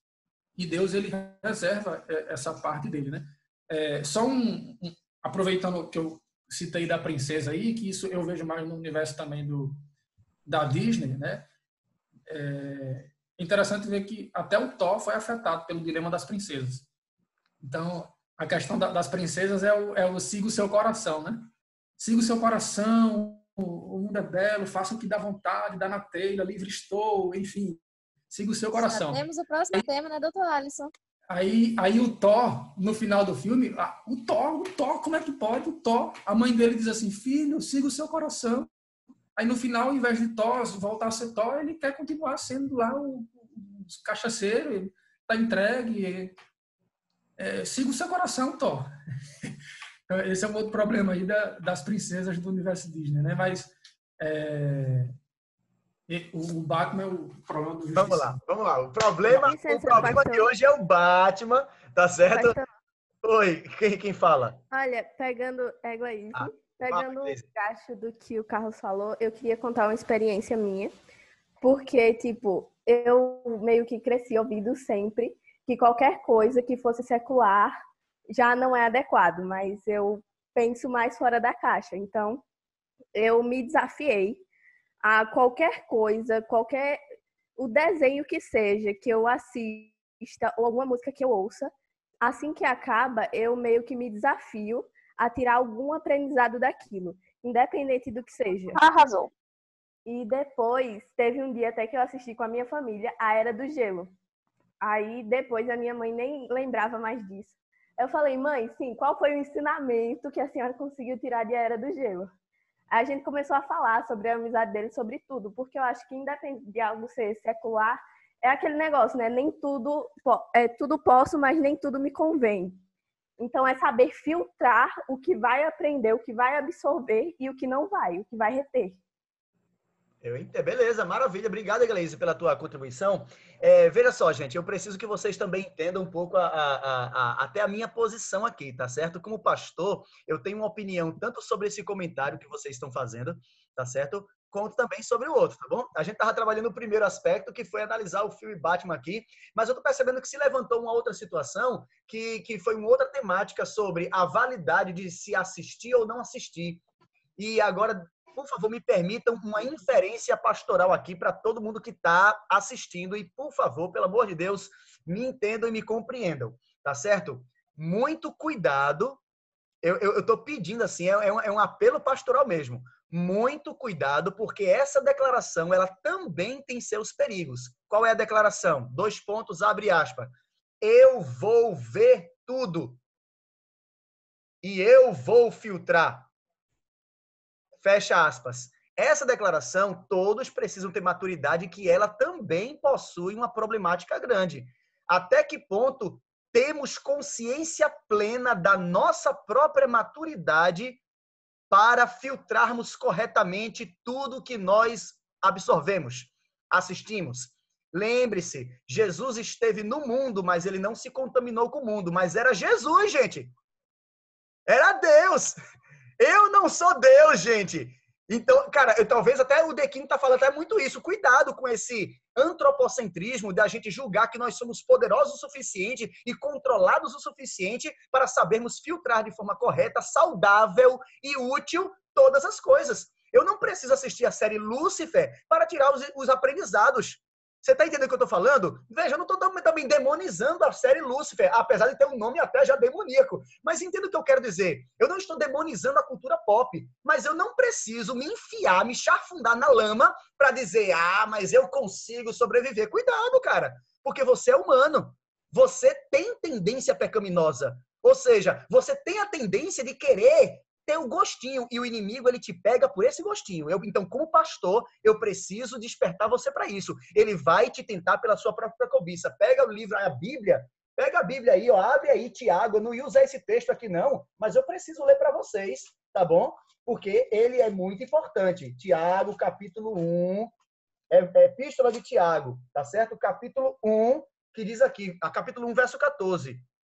Speaker 13: E Deus, ele reserva é, essa parte dele, né? É, só um, um, aproveitando que eu citei da princesa aí, que isso eu vejo mais no universo também do, da Disney, né? É, interessante ver que até o Thor foi afetado pelo dilema das princesas. Então, a questão das princesas é o, é o siga o seu coração, né? Siga o seu coração, o mundo é belo, faça o que dá vontade, dá na telha, livre estou, enfim. Siga o seu coração.
Speaker 5: Já temos o próximo aí, tema, né, doutor Alisson?
Speaker 13: Aí, aí o Thor, no final do filme, ah, o Thor, o Thor, como é que pode? O Thor, a mãe dele diz assim, filho, siga o seu coração. Aí no final, ao invés de Thor voltar a ser Thor, ele quer continuar sendo lá o, o cachaceiro, está entregue. É, siga o seu coração, Thor. Esse é um outro problema aí da, das princesas do universo Disney, né? Mas é, o Batman é o problema do justiça.
Speaker 1: Vamos lá, vamos lá. O problema, o problema de hoje é o Batman, tá certo? Oi, quem, quem fala?
Speaker 14: Olha, pegando égua aí. Ah. Pegando o gasto do que o Carlos falou, eu queria contar uma experiência minha. Porque, tipo, eu meio que cresci ouvindo sempre que qualquer coisa que fosse secular já não é adequado, mas eu penso mais fora da caixa. Então, eu me desafiei a qualquer coisa, qualquer o desenho que seja que eu assista ou alguma música que eu ouça, assim que acaba, eu meio que me desafio a tirar algum aprendizado daquilo, independente do que seja.
Speaker 7: Arrasou.
Speaker 14: E depois, teve um dia até que eu assisti com a minha família a Era do Gelo. Aí depois a minha mãe nem lembrava mais disso. Eu falei, mãe, sim, qual foi o ensinamento que a senhora conseguiu tirar de A Era do Gelo? A gente começou a falar sobre a amizade dele, sobre tudo, porque eu acho que independente de algo ser secular, é aquele negócio, né? Nem tudo, é tudo posso, mas nem tudo me convém. Então, é saber filtrar o que vai aprender, o que vai absorver e o que não vai, o que vai reter.
Speaker 1: Beleza, maravilha. Obrigado, Gleise, pela tua contribuição. É, veja só, gente, eu preciso que vocês também entendam um pouco a, a, a, até a minha posição aqui, tá certo? Como pastor, eu tenho uma opinião tanto sobre esse comentário que vocês estão fazendo, tá certo? quanto também sobre o outro, tá bom? A gente estava trabalhando o primeiro aspecto, que foi analisar o filme Batman aqui, mas eu estou percebendo que se levantou uma outra situação, que, que foi uma outra temática sobre a validade de se assistir ou não assistir. E agora, por favor, me permitam uma inferência pastoral aqui para todo mundo que está assistindo. E, por favor, pelo amor de Deus, me entendam e me compreendam, tá certo? Muito cuidado. Eu estou pedindo assim, é, é, um, é um apelo pastoral mesmo muito cuidado, porque essa declaração ela também tem seus perigos. Qual é a declaração? Dois pontos, abre aspas. Eu vou ver tudo. E eu vou filtrar. Fecha aspas. Essa declaração, todos precisam ter maturidade que ela também possui uma problemática grande. Até que ponto temos consciência plena da nossa própria maturidade para filtrarmos corretamente tudo que nós absorvemos, assistimos. Lembre-se, Jesus esteve no mundo, mas ele não se contaminou com o mundo, mas era Jesus, gente. Era Deus. Eu não sou Deus, gente. Então, cara, eu, talvez até o Dequino tá falando até muito isso. Cuidado com esse antropocentrismo da gente julgar que nós somos poderosos o suficiente e controlados o suficiente para sabermos filtrar de forma correta, saudável e útil todas as coisas. Eu não preciso assistir a série Lúcifer para tirar os, os aprendizados. Você está entendendo o que eu estou falando? Veja, eu não estou também demonizando a série Lúcifer, apesar de ter um nome até já demoníaco. Mas entenda o que eu quero dizer. Eu não estou demonizando a cultura pop, mas eu não preciso me enfiar, me chafundar na lama para dizer, ah, mas eu consigo sobreviver. Cuidado, cara, porque você é humano. Você tem tendência pecaminosa. Ou seja, você tem a tendência de querer tem o gostinho e o inimigo ele te pega por esse gostinho. Eu, então, como pastor, eu preciso despertar você para isso. Ele vai te tentar pela sua própria cobiça. Pega o livro, a Bíblia, pega a Bíblia aí, ó, abre aí, Tiago. Eu não ia usar esse texto aqui não, mas eu preciso ler para vocês, tá bom? Porque ele é muito importante. Tiago, capítulo 1, é, é Epístola de Tiago, tá certo? Capítulo 1, que diz aqui, a capítulo 1, verso 14.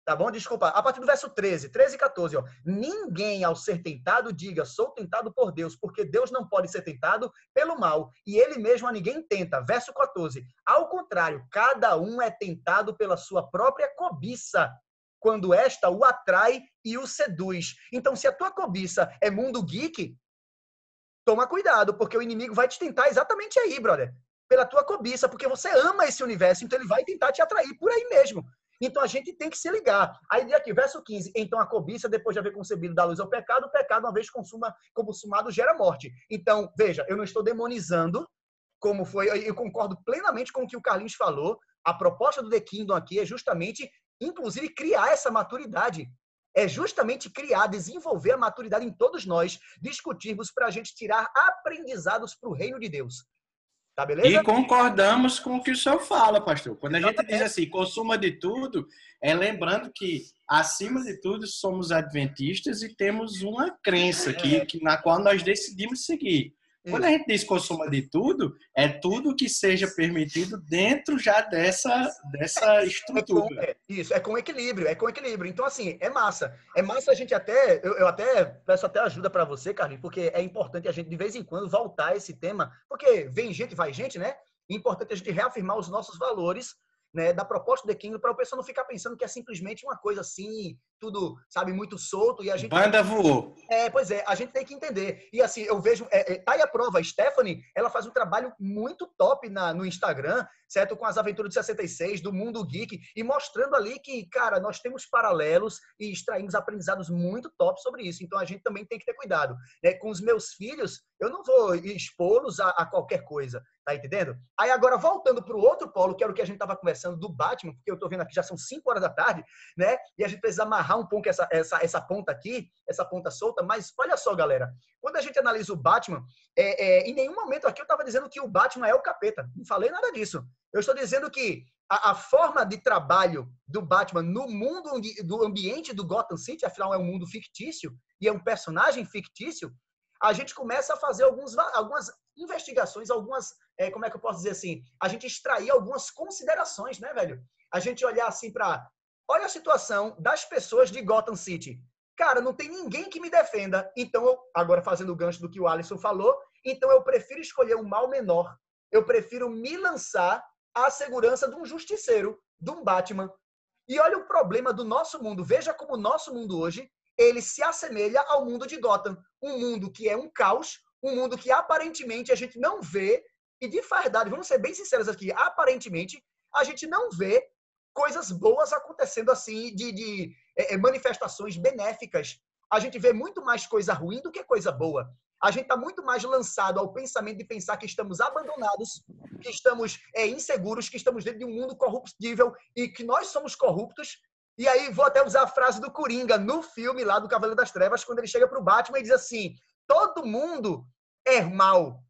Speaker 1: Tá bom? Desculpa. A partir do verso 13, 13 e 14, ó. Ninguém ao ser tentado diga, sou tentado por Deus, porque Deus não pode ser tentado pelo mal, e ele mesmo a ninguém tenta. Verso 14. Ao contrário, cada um é tentado pela sua própria cobiça, quando esta o atrai e o seduz. Então, se a tua cobiça é mundo geek, toma cuidado, porque o inimigo vai te tentar exatamente aí, brother. Pela tua cobiça, porque você ama esse universo, então ele vai tentar te atrair por aí mesmo. Então a gente tem que se ligar. Aí diz aqui, verso 15. Então a cobiça, depois de haver concebido da luz ao pecado, o pecado, uma vez consuma, consumado, gera morte. Então, veja, eu não estou demonizando, como foi, eu concordo plenamente com o que o Carlinhos falou. A proposta do The Kingdom aqui é justamente, inclusive, criar essa maturidade. É justamente criar, desenvolver a maturidade em todos nós, discutirmos para a gente tirar aprendizados para o reino de Deus. Tá beleza?
Speaker 2: E concordamos com o que o senhor fala, pastor. Quando a gente diz assim, consuma de tudo, é lembrando que, acima de tudo, somos adventistas e temos uma crença que na qual nós decidimos seguir. Quando a gente diz consuma de tudo, é tudo que seja permitido dentro já dessa, dessa estrutura.
Speaker 1: É com, é, isso, é com equilíbrio, é com equilíbrio. Então, assim, é massa. É massa a gente até, eu, eu até peço até ajuda para você, Carlinhos, porque é importante a gente, de vez em quando, voltar a esse tema, porque vem gente, vai gente, né? É importante a gente reafirmar os nossos valores né, da proposta do The King para o pessoal não ficar pensando que é simplesmente uma coisa assim, tudo, sabe, muito solto e a gente
Speaker 2: Banda voou.
Speaker 1: É, pois é, a gente tem que entender. E assim, eu vejo, é, é, tá aí a prova, a Stephanie, ela faz um trabalho muito top na, no Instagram, certo? Com as aventuras de 66, do mundo geek, e mostrando ali que, cara, nós temos paralelos e extraímos aprendizados muito top sobre isso. Então a gente também tem que ter cuidado. Né? Com os meus filhos, eu não vou expô-los a, a, qualquer coisa, tá entendendo? Aí agora, voltando para o outro polo, que era o que a gente estava conversando do Batman, porque eu estou vendo aqui já são 5 horas da tarde, né? E a gente precisa amarrar um pouco essa, essa, essa ponta aqui, essa ponta solta, mas olha só, galera, quando a gente analisa o Batman, é, é, em nenhum momento aqui eu estava dizendo que o Batman é o capeta, não falei nada disso. Eu estou dizendo que a, a forma de trabalho do Batman no mundo, do ambiente do Gotham City, afinal é um mundo fictício, e é um personagem fictício, a gente começa a fazer alguns, algumas investigações, algumas, é, como é que eu posso dizer assim, a gente extrair algumas considerações, né, velho? A gente olhar assim para, olha a situação das pessoas de Gotham City. Cara, não tem ninguém que me defenda. Então, eu, agora fazendo o gancho do que o Alisson falou, então eu prefiro escolher um mal menor. Eu prefiro me lançar à segurança de um justiceiro, de um Batman. E olha o problema do nosso mundo. Veja como o nosso mundo hoje ele se assemelha ao mundo de Gotham. Um mundo que é um caos, um mundo que aparentemente a gente não vê, e de verdade, vamos ser bem sinceros aqui, aparentemente a gente não vê coisas boas acontecendo assim, de, de é, é manifestações benéficas. A gente vê muito mais coisa ruim do que coisa boa. A gente está muito mais lançado ao pensamento de pensar que estamos abandonados, que estamos é, inseguros, que estamos dentro de um mundo corruptível e que nós somos corruptos e aí vou até usar a frase do Coringa no filme lá do Cavaleiro das Trevas, quando ele chega para o Batman e diz assim: todo mundo é mal.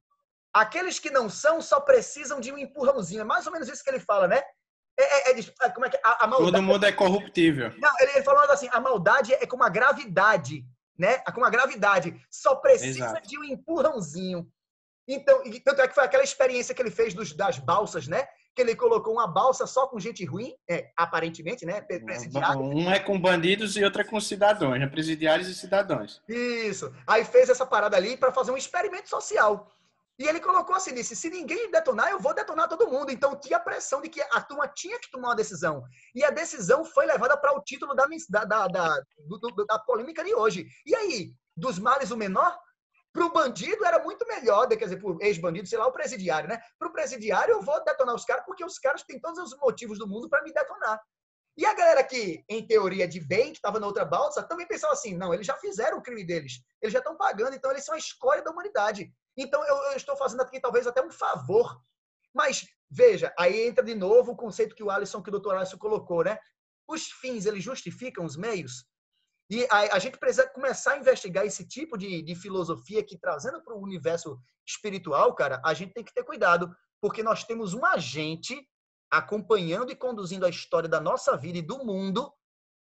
Speaker 1: Aqueles que não são só precisam de um empurrãozinho. É mais ou menos isso que ele fala, né? É, é, é, como é que a, a
Speaker 2: maldade... Todo mundo é corruptível.
Speaker 1: Não, ele, ele falou assim: a maldade é como a gravidade, né? É como a gravidade. Só precisa Exato. de um empurrãozinho. Então, tanto é que foi aquela experiência que ele fez dos, das balsas, né? que ele colocou uma balsa só com gente ruim, é, aparentemente, né?
Speaker 2: Presidiário. Um é com bandidos e outra é com cidadãos, né? Presidiários e cidadãos.
Speaker 1: Isso. Aí fez essa parada ali para fazer um experimento social. E ele colocou assim, disse, se ninguém detonar, eu vou detonar todo mundo. Então tinha a pressão de que a turma tinha que tomar uma decisão. E a decisão foi levada para o título da, da, da, do, da polêmica de hoje. E aí, dos males o menor? Para o bandido era muito melhor, quer dizer, para o ex-bandido, sei lá, o presidiário, né? Para o presidiário eu vou detonar os caras porque os caras têm todos os motivos do mundo para me detonar. E a galera que, em teoria de bem, que estava na outra balsa, também pensava assim: não, eles já fizeram o crime deles, eles já estão pagando, então eles são a escolha da humanidade. Então eu, eu estou fazendo aqui talvez até um favor. Mas veja, aí entra de novo o conceito que o Alisson, que o doutor Alisson colocou, né? Os fins, eles justificam os meios? E a, a, gente precisa começar a investigar esse tipo de, de filosofia que, trazendo para o universo espiritual, cara, a gente tem que ter cuidado, porque nós temos um agente acompanhando e conduzindo a história da nossa vida e do mundo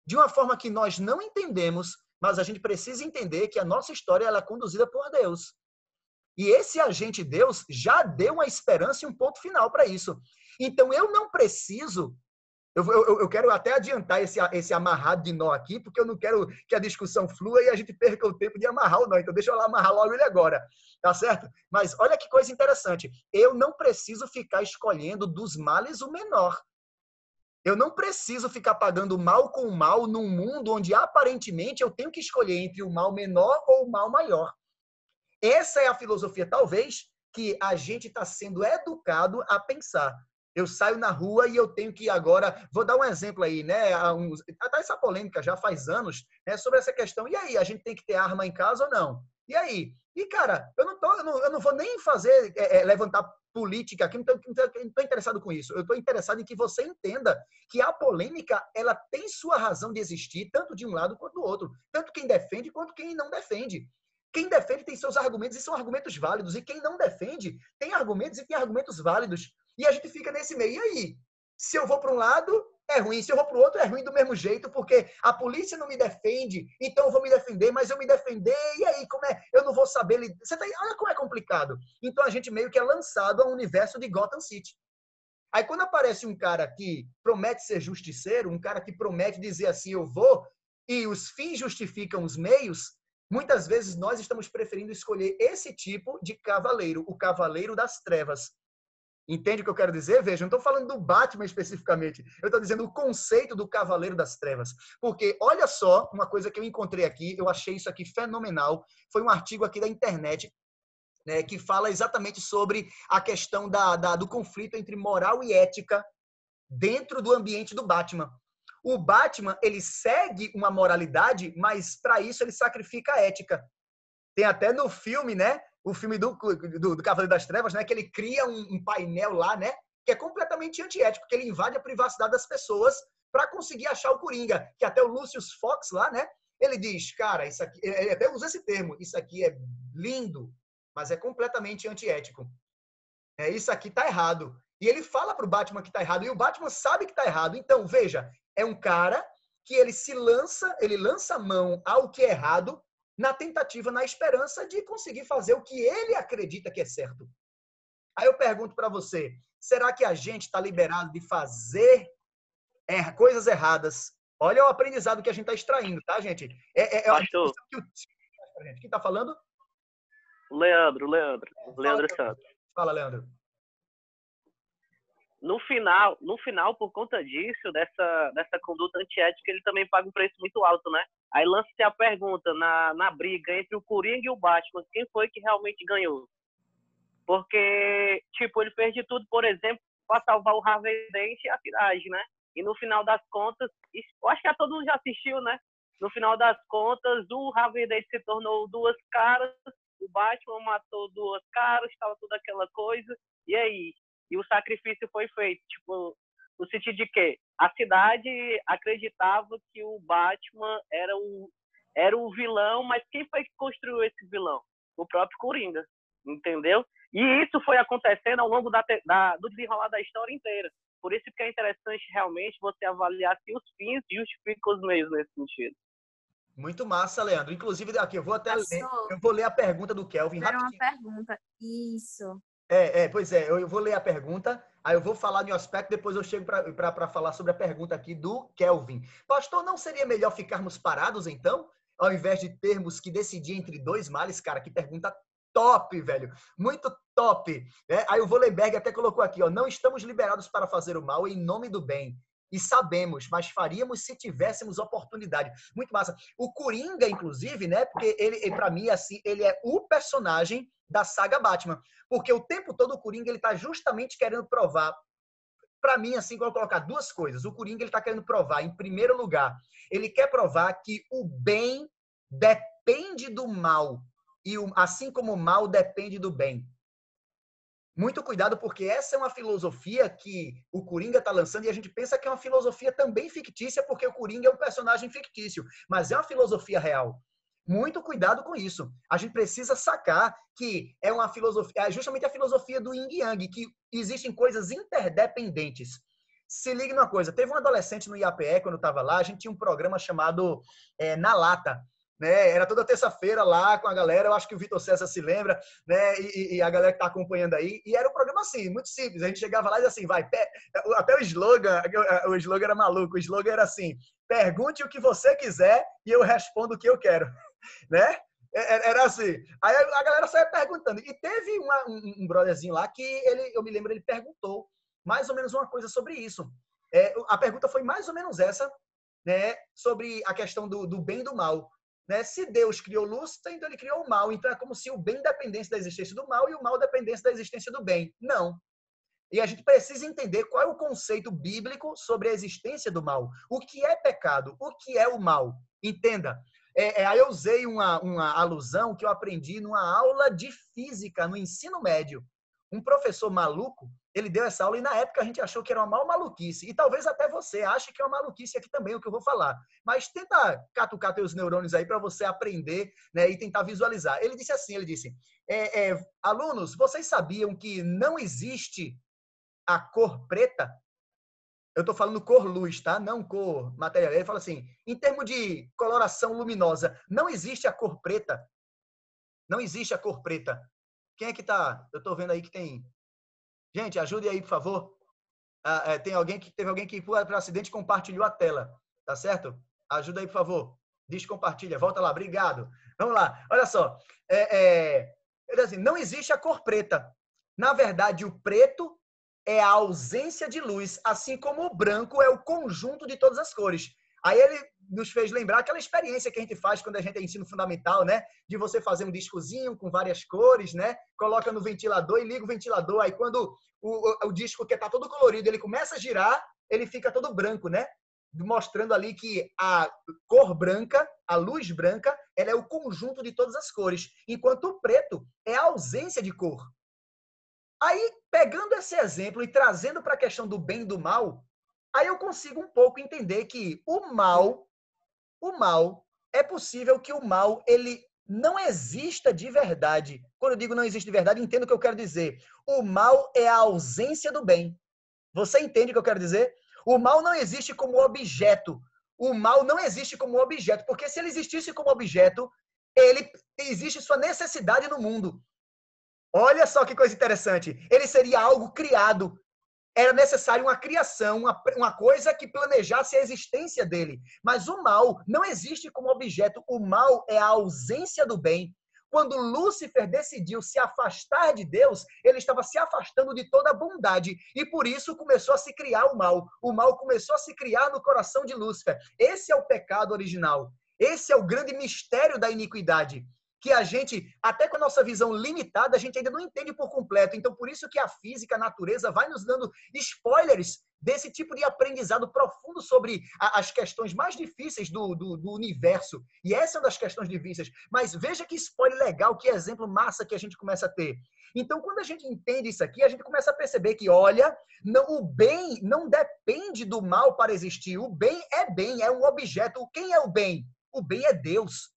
Speaker 1: de uma forma que nós não entendemos, mas a gente precisa entender que a nossa história ela é conduzida por Deus. E esse agente Deus já deu uma esperança e um ponto final para isso. Então eu não preciso Eu, eu, eu, quero até adiantar esse, esse amarrado de nó aqui, porque eu não quero que a discussão flua e a gente perca o tempo de amarrar o nó. Então, deixa eu lá amarrar logo ele agora, tá certo? Mas olha que coisa interessante. Eu não preciso ficar escolhendo dos males o menor. Eu não preciso ficar pagando mal com mal num mundo onde aparentemente eu tenho que escolher entre o mal menor ou o mal maior. Essa é a filosofia, talvez, que a gente está sendo educado a pensar eu saio na rua e eu tenho que agora, vou dar um exemplo aí, né? Até essa polêmica já faz anos, né? Sobre essa questão. E aí, a gente tem que ter arma em casa ou não? E aí? E cara, eu não tô, eu não, eu não vou nem fazer é, é, levantar política aqui, não estou interessado com isso. Eu estou interessado em que você entenda que a polêmica ela tem sua razão de existir, tanto de um lado quanto do outro. Tanto quem defende quanto quem não defende. Quem defende tem seus argumentos e são argumentos válidos, e quem não defende tem argumentos e tem argumentos válidos. E a gente fica nesse meio. E aí? Se eu vou para um lado, é ruim. Se eu vou para o outro, é ruim do mesmo jeito, porque a polícia não me defende, então eu vou me defender, mas eu me defender, e aí, como é? Eu não vou saber. Você tá... Olha como é complicado. Então a gente meio que é lançado ao universo de Gotham City. Aí quando aparece um cara que promete ser justiceiro, um cara que promete dizer assim, eu vou, e os fins justificam os meios, muitas vezes nós estamos preferindo escolher esse tipo de cavaleiro, o cavaleiro das trevas. Entende o que eu quero dizer? Veja, não estou falando do Batman especificamente. Eu estou dizendo o conceito do Cavaleiro das Trevas. Porque, olha só, uma coisa que eu encontrei aqui, eu achei isso aqui fenomenal. Foi um artigo aqui da internet né, que fala exatamente sobre a questão da, da, do conflito entre moral e ética dentro do ambiente do Batman. O Batman, ele segue uma moralidade, mas para isso ele sacrifica a ética. Tem até no filme, né? o filme do, do, do Cavaleiro das Trevas, né? Que ele cria um, um, painel lá, né? Que é completamente antiético, que ele invade a privacidade das pessoas para conseguir achar o Coringa. Que até o Lucius Fox lá, né? Ele diz, cara, isso aqui, ele até usa esse termo, isso aqui é lindo, mas é completamente antiético. É, isso aqui tá errado. E ele fala pro Batman que tá errado, e o Batman sabe que tá errado. Então, veja, é um cara que ele se lança, ele lança a mão ao que é errado na tentativa, na esperança de conseguir fazer o que ele acredita que é certo. Aí eu pergunto para você: será que a gente está liberado de fazer er coisas erradas? Olha o aprendizado que a gente está extraindo, tá, gente? É, é, é
Speaker 8: Pastor.
Speaker 1: Que o... Quem está falando?
Speaker 8: Leandro, Leandro. Leandro Santos.
Speaker 1: Fala, Leandro
Speaker 8: no final, no final, por conta disso, dessa, dessa conduta antiética, ele também paga um preço muito alto, né? Aí lança-se a pergunta na, na briga entre o Coringa e o Batman, quem foi que realmente ganhou? Porque, tipo, ele fez de tudo, por exemplo, para salvar o Harvey Dent e a cidade, né? E no final das contas, eu acho que todo mundo já assistiu, né? No final das contas, o Harvey Dent se tornou duas caras, o Batman matou duas caras, estava toda aquela coisa. E aí, e o sacrifício foi feito. Tipo, no sentido de que a cidade acreditava que o Batman era o, era o vilão, mas quem foi que construiu esse vilão? O próprio Coringa, entendeu? E isso foi acontecendo ao longo da, da, do desenrolar da história inteira. Por isso que é interessante realmente você avaliar se os fins justificam os meios nesse sentido.
Speaker 1: Muito massa, Leandro. Inclusive, aqui eu vou até ler, eu vou ler a pergunta do Kelvin.
Speaker 5: Era uma pergunta. Isso.
Speaker 1: É, é, pois é, eu vou ler a pergunta, aí eu vou falar de um aspecto, depois eu chego para falar sobre a pergunta aqui do Kelvin. Pastor, não seria melhor ficarmos parados então? Ao invés de termos que decidir entre dois males? Cara, que pergunta top, velho. Muito top. É, aí o Vollenberg até colocou aqui, ó, não estamos liberados para fazer o mal em nome do bem. E sabemos, mas faríamos se tivéssemos oportunidade. Muito massa. O Coringa, inclusive, né? Porque ele, para mim, assim, ele é o personagem da saga Batman. Porque o tempo todo o Coringa ele tá justamente querendo provar para mim, assim, vou colocar duas coisas. O Coringa ele está querendo provar, em primeiro lugar, ele quer provar que o bem depende do mal e o, assim como o mal depende do bem. Muito cuidado, porque essa é uma filosofia que o Coringa está lançando e a gente pensa que é uma filosofia também fictícia, porque o Coringa é um personagem fictício, mas é uma filosofia real. Muito cuidado com isso. A gente precisa sacar que é uma filosofia, é justamente a filosofia do Yin Yang, que existem coisas interdependentes. Se liga numa coisa, teve um adolescente no IAPE, quando eu estava lá, a gente tinha um programa chamado é, Na Lata. Né? Era toda terça-feira lá com a galera, eu acho que o Vitor César se lembra, né? E, e, a galera que tá acompanhando aí. E era um programa assim, muito simples. A gente chegava lá e assim, vai, até o slogan, o slogan era maluco, o slogan era assim: pergunte o que você quiser e eu respondo o que eu quero, né? É, é, era assim. Aí a galera só ia perguntando. E teve uma, um, um brotherzinho lá que ele, eu me lembro, ele perguntou mais ou menos uma coisa sobre isso. É, a pergunta foi mais ou menos essa, né? Sobre a questão do, do bem e do mal. Né? Se Deus criou luz, então ele criou o mal. Então é como se o bem dependesse da existência do mal e o mal dependesse da existência do bem. Não. E a gente precisa entender qual é o conceito bíblico sobre a existência do mal. O que é pecado? O que é o mal? Entenda. É, é, aí eu usei uma, uma alusão que eu aprendi numa aula de física no ensino médio. Um professor maluco, ele deu essa aula e na época a gente achou que era uma mal maluquice. E talvez até você ache que é uma maluquice aqui também o que eu vou falar. Mas tenta catucar teus neurônios aí para você aprender né, e tentar visualizar. Ele disse assim, ele disse, é, é, alunos, vocês sabiam que não existe a cor preta? Eu estou falando cor luz, tá? Não cor material. Ele fala assim, em termos de coloração luminosa, não existe a cor preta. Não existe a cor preta. Quem é que tá? Eu estou vendo aí que tem. Gente, ajude aí, por favor. Ah, é, tem alguém que teve alguém que foi para acidente compartilhou a tela, tá certo? Ajuda aí, por favor. Diz compartilha, volta lá, obrigado. Vamos lá, olha só. É, é, assim, não existe a cor preta. Na verdade, o preto é a ausência de luz, assim como o branco é o conjunto de todas as cores. Aí ele nos fez lembrar aquela experiência que a gente faz quando a gente é ensino fundamental, né? De você fazer um discozinho com várias cores, né? Coloca no ventilador e liga o ventilador. Aí quando o, o, o disco que está todo colorido, ele começa a girar, ele fica todo branco, né? Mostrando ali que a cor branca, a luz branca, ela é o conjunto de todas as cores, enquanto o preto é a ausência de cor. Aí, pegando esse exemplo e trazendo para a questão do bem e do mal, aí eu consigo um pouco entender que o mal, o mal, é possível que o mal ele não exista de verdade. Quando eu digo não existe de verdade, entendo o que eu quero dizer. O mal é a ausência do bem. Você entende o que eu quero dizer? O mal não existe como objeto. O mal não existe como objeto, porque se ele existisse como objeto, ele existe sua necessidade no mundo. Olha só que coisa interessante. Ele seria algo criado. Era necessário uma criação, uma, uma coisa que planejasse a existência dele. Mas o mal não existe como objeto. O mal é a ausência do bem. Quando Lúcifer decidiu se afastar de Deus, ele estava se afastando de toda a bondade. E por isso começou a se criar o mal. O mal começou a se criar no coração de Lúcifer. Esse é o pecado original. Esse é o grande mistério da iniquidade que a gente, até com a nossa visão limitada, a gente ainda não entende por completo. Então, por isso que a física, a natureza, vai nos dando spoilers desse tipo de aprendizado profundo sobre as questões mais difíceis do, do, do, universo. E essa é uma das questões difíceis. Mas veja que spoiler legal, que exemplo massa que a gente começa a ter. Então, quando a gente entende isso aqui, a gente começa a perceber que, olha, não, o bem não depende do mal para existir. O bem é bem, é um objeto. Quem é o bem? O bem é Deus.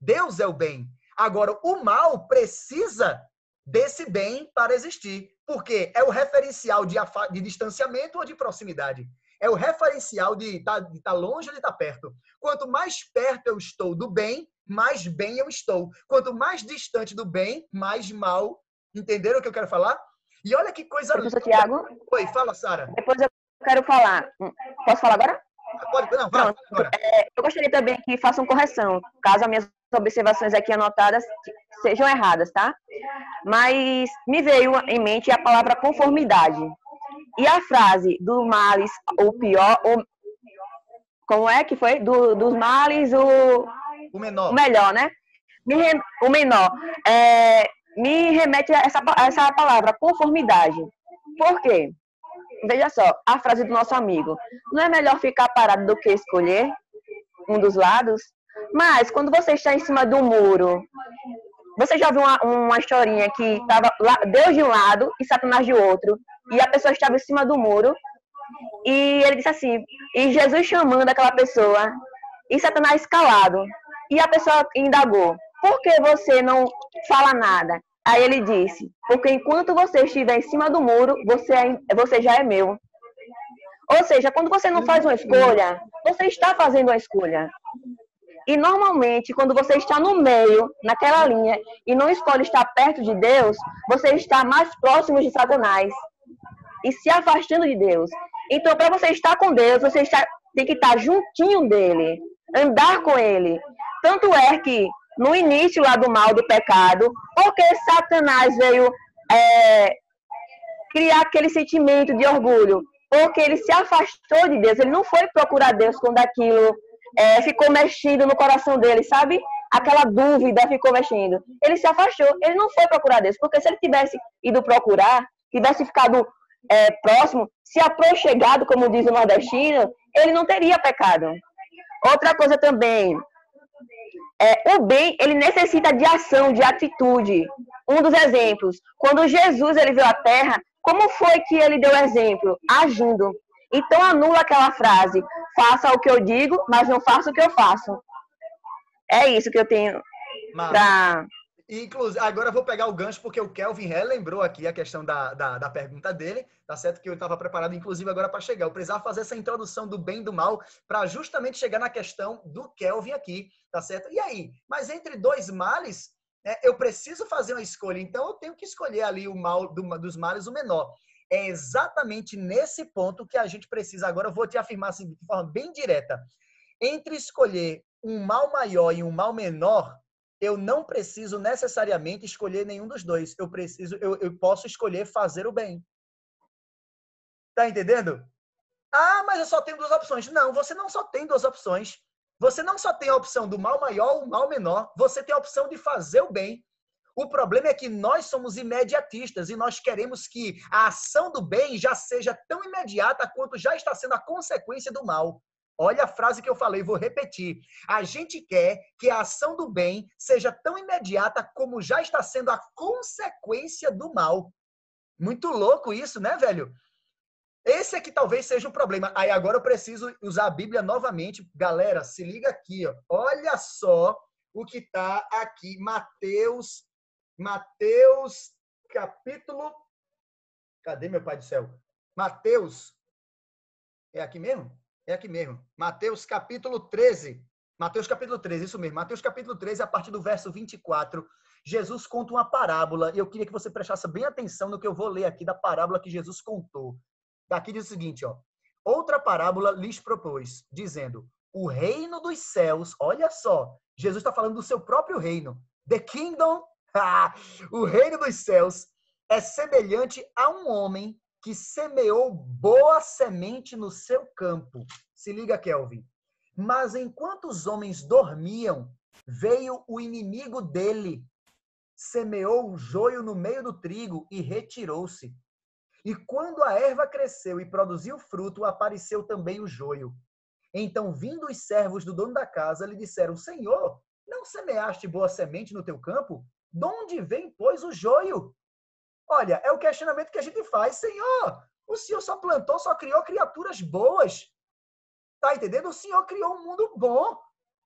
Speaker 1: Deus é o bem. Agora, o mal precisa desse bem para existir. Porque é o referencial de, de distanciamento ou de proximidade. É o referencial de estar tá, tá longe ou de estar tá perto. Quanto mais perto eu estou do bem, mais bem eu estou. Quanto mais distante do bem, mais mal. Entenderam o que eu quero falar? E olha que coisa
Speaker 9: Professor Tiago.
Speaker 1: Oi, fala, Sara.
Speaker 9: Depois eu quero falar. Posso falar agora?
Speaker 1: Pode, não, fala,
Speaker 9: agora. É, eu gostaria também que façam correção, caso as minhas observações aqui anotadas sejam erradas, tá? Mas me veio em mente a palavra conformidade. E a frase do males, o pior, o, como é que foi? Do, dos males, o,
Speaker 1: o menor.
Speaker 9: O melhor, né? Me, o menor. É, me remete a essa, a essa palavra, conformidade. Por quê? Veja só, a frase do nosso amigo. Não é melhor ficar parado do que escolher um dos lados? Mas quando você está em cima do muro, você já viu uma, uma historinha que estava Deus de um lado e Satanás de outro, e a pessoa estava em cima do muro, e ele disse assim, e Jesus chamando aquela pessoa, e Satanás calado. E a pessoa indagou, por que você não fala nada? Aí ele disse, porque enquanto você estiver em cima do muro, você, é, você já é meu. Ou seja, quando você não faz uma escolha, você está fazendo uma escolha. E normalmente, quando você está no meio, naquela linha, e não escolhe estar perto de Deus, você está mais próximo de Satanás e se afastando de Deus. Então, para você estar com Deus, você está, tem que estar juntinho dele, andar com ele. Tanto é que no início lá do mal, do pecado, porque Satanás veio é, criar aquele sentimento de orgulho, porque ele se afastou de Deus, ele não foi procurar Deus quando aquilo é, ficou mexendo no coração dele, sabe? Aquela dúvida ficou mexendo. Ele se afastou, ele não foi procurar Deus, porque se ele tivesse ido procurar, tivesse ficado é, próximo, se aproxegado, como diz o nordestino, ele não teria pecado. Outra coisa também, é, o bem, ele necessita de ação, de atitude. Um dos exemplos, quando Jesus ele veio à Terra, como foi que ele deu exemplo? Agindo. Então anula aquela frase: faça o que eu digo, mas não faça o que eu faço. É isso que eu tenho para.
Speaker 1: Inclusive, agora eu vou pegar o gancho, porque o Kelvin relembrou aqui a questão da, da, da pergunta dele, tá certo? Que eu estava preparado, inclusive, agora para chegar. Eu precisava fazer essa introdução do bem e do mal para justamente chegar na questão do Kelvin aqui, tá certo? E aí? Mas entre dois males, é, eu preciso fazer uma escolha, então eu tenho que escolher ali o mal do, dos males o menor. É exatamente nesse ponto que a gente precisa. Agora eu vou te afirmar assim, de forma bem direta. Entre escolher um mal maior e um mal menor, eu não preciso necessariamente escolher nenhum dos dois. Eu preciso, eu, eu posso escolher fazer o bem. Tá entendendo? Ah, mas eu só tenho duas opções. Não, você não só tem duas opções. Você não só tem a opção do mal maior ou mal menor, você tem a opção de fazer o bem. O problema é que nós somos imediatistas e nós queremos que a ação do bem já seja tão imediata quanto já está sendo a consequência do mal. Olha a frase que eu falei, vou repetir. A gente quer que a ação do bem seja tão imediata como já está sendo a consequência do mal. Muito louco isso, né, velho? Esse aqui talvez seja o problema. Aí agora eu preciso usar a Bíblia novamente. Galera, se liga aqui, ó. Olha só o que está aqui. Mateus, Mateus, capítulo. Cadê meu pai do céu? Mateus. É aqui mesmo? É aqui mesmo. Mateus capítulo 13. Mateus capítulo 13, isso mesmo. Mateus capítulo 13, a partir do verso 24. Jesus conta uma parábola e eu queria que você prestasse bem atenção no que eu vou ler aqui da parábola que Jesus contou. Daqui diz o seguinte, ó. Outra parábola lhes propôs, dizendo: O reino dos céus, olha só, Jesus está falando do seu próprio reino. The kingdom, o reino dos céus é semelhante a um homem que semeou boa semente no seu campo. Se liga, Kelvin. Mas enquanto os homens dormiam, veio o inimigo dele, semeou o joio no meio do trigo e retirou-se. E quando a erva cresceu e produziu fruto, apareceu também o joio. Então, vindo os servos do dono da casa, lhe disseram: Senhor, não semeaste boa semente no teu campo? De onde vem, pois, o joio? Olha, é o questionamento que a gente faz. Senhor, o Senhor só plantou, só criou criaturas boas. Tá entendendo? O Senhor criou um mundo bom.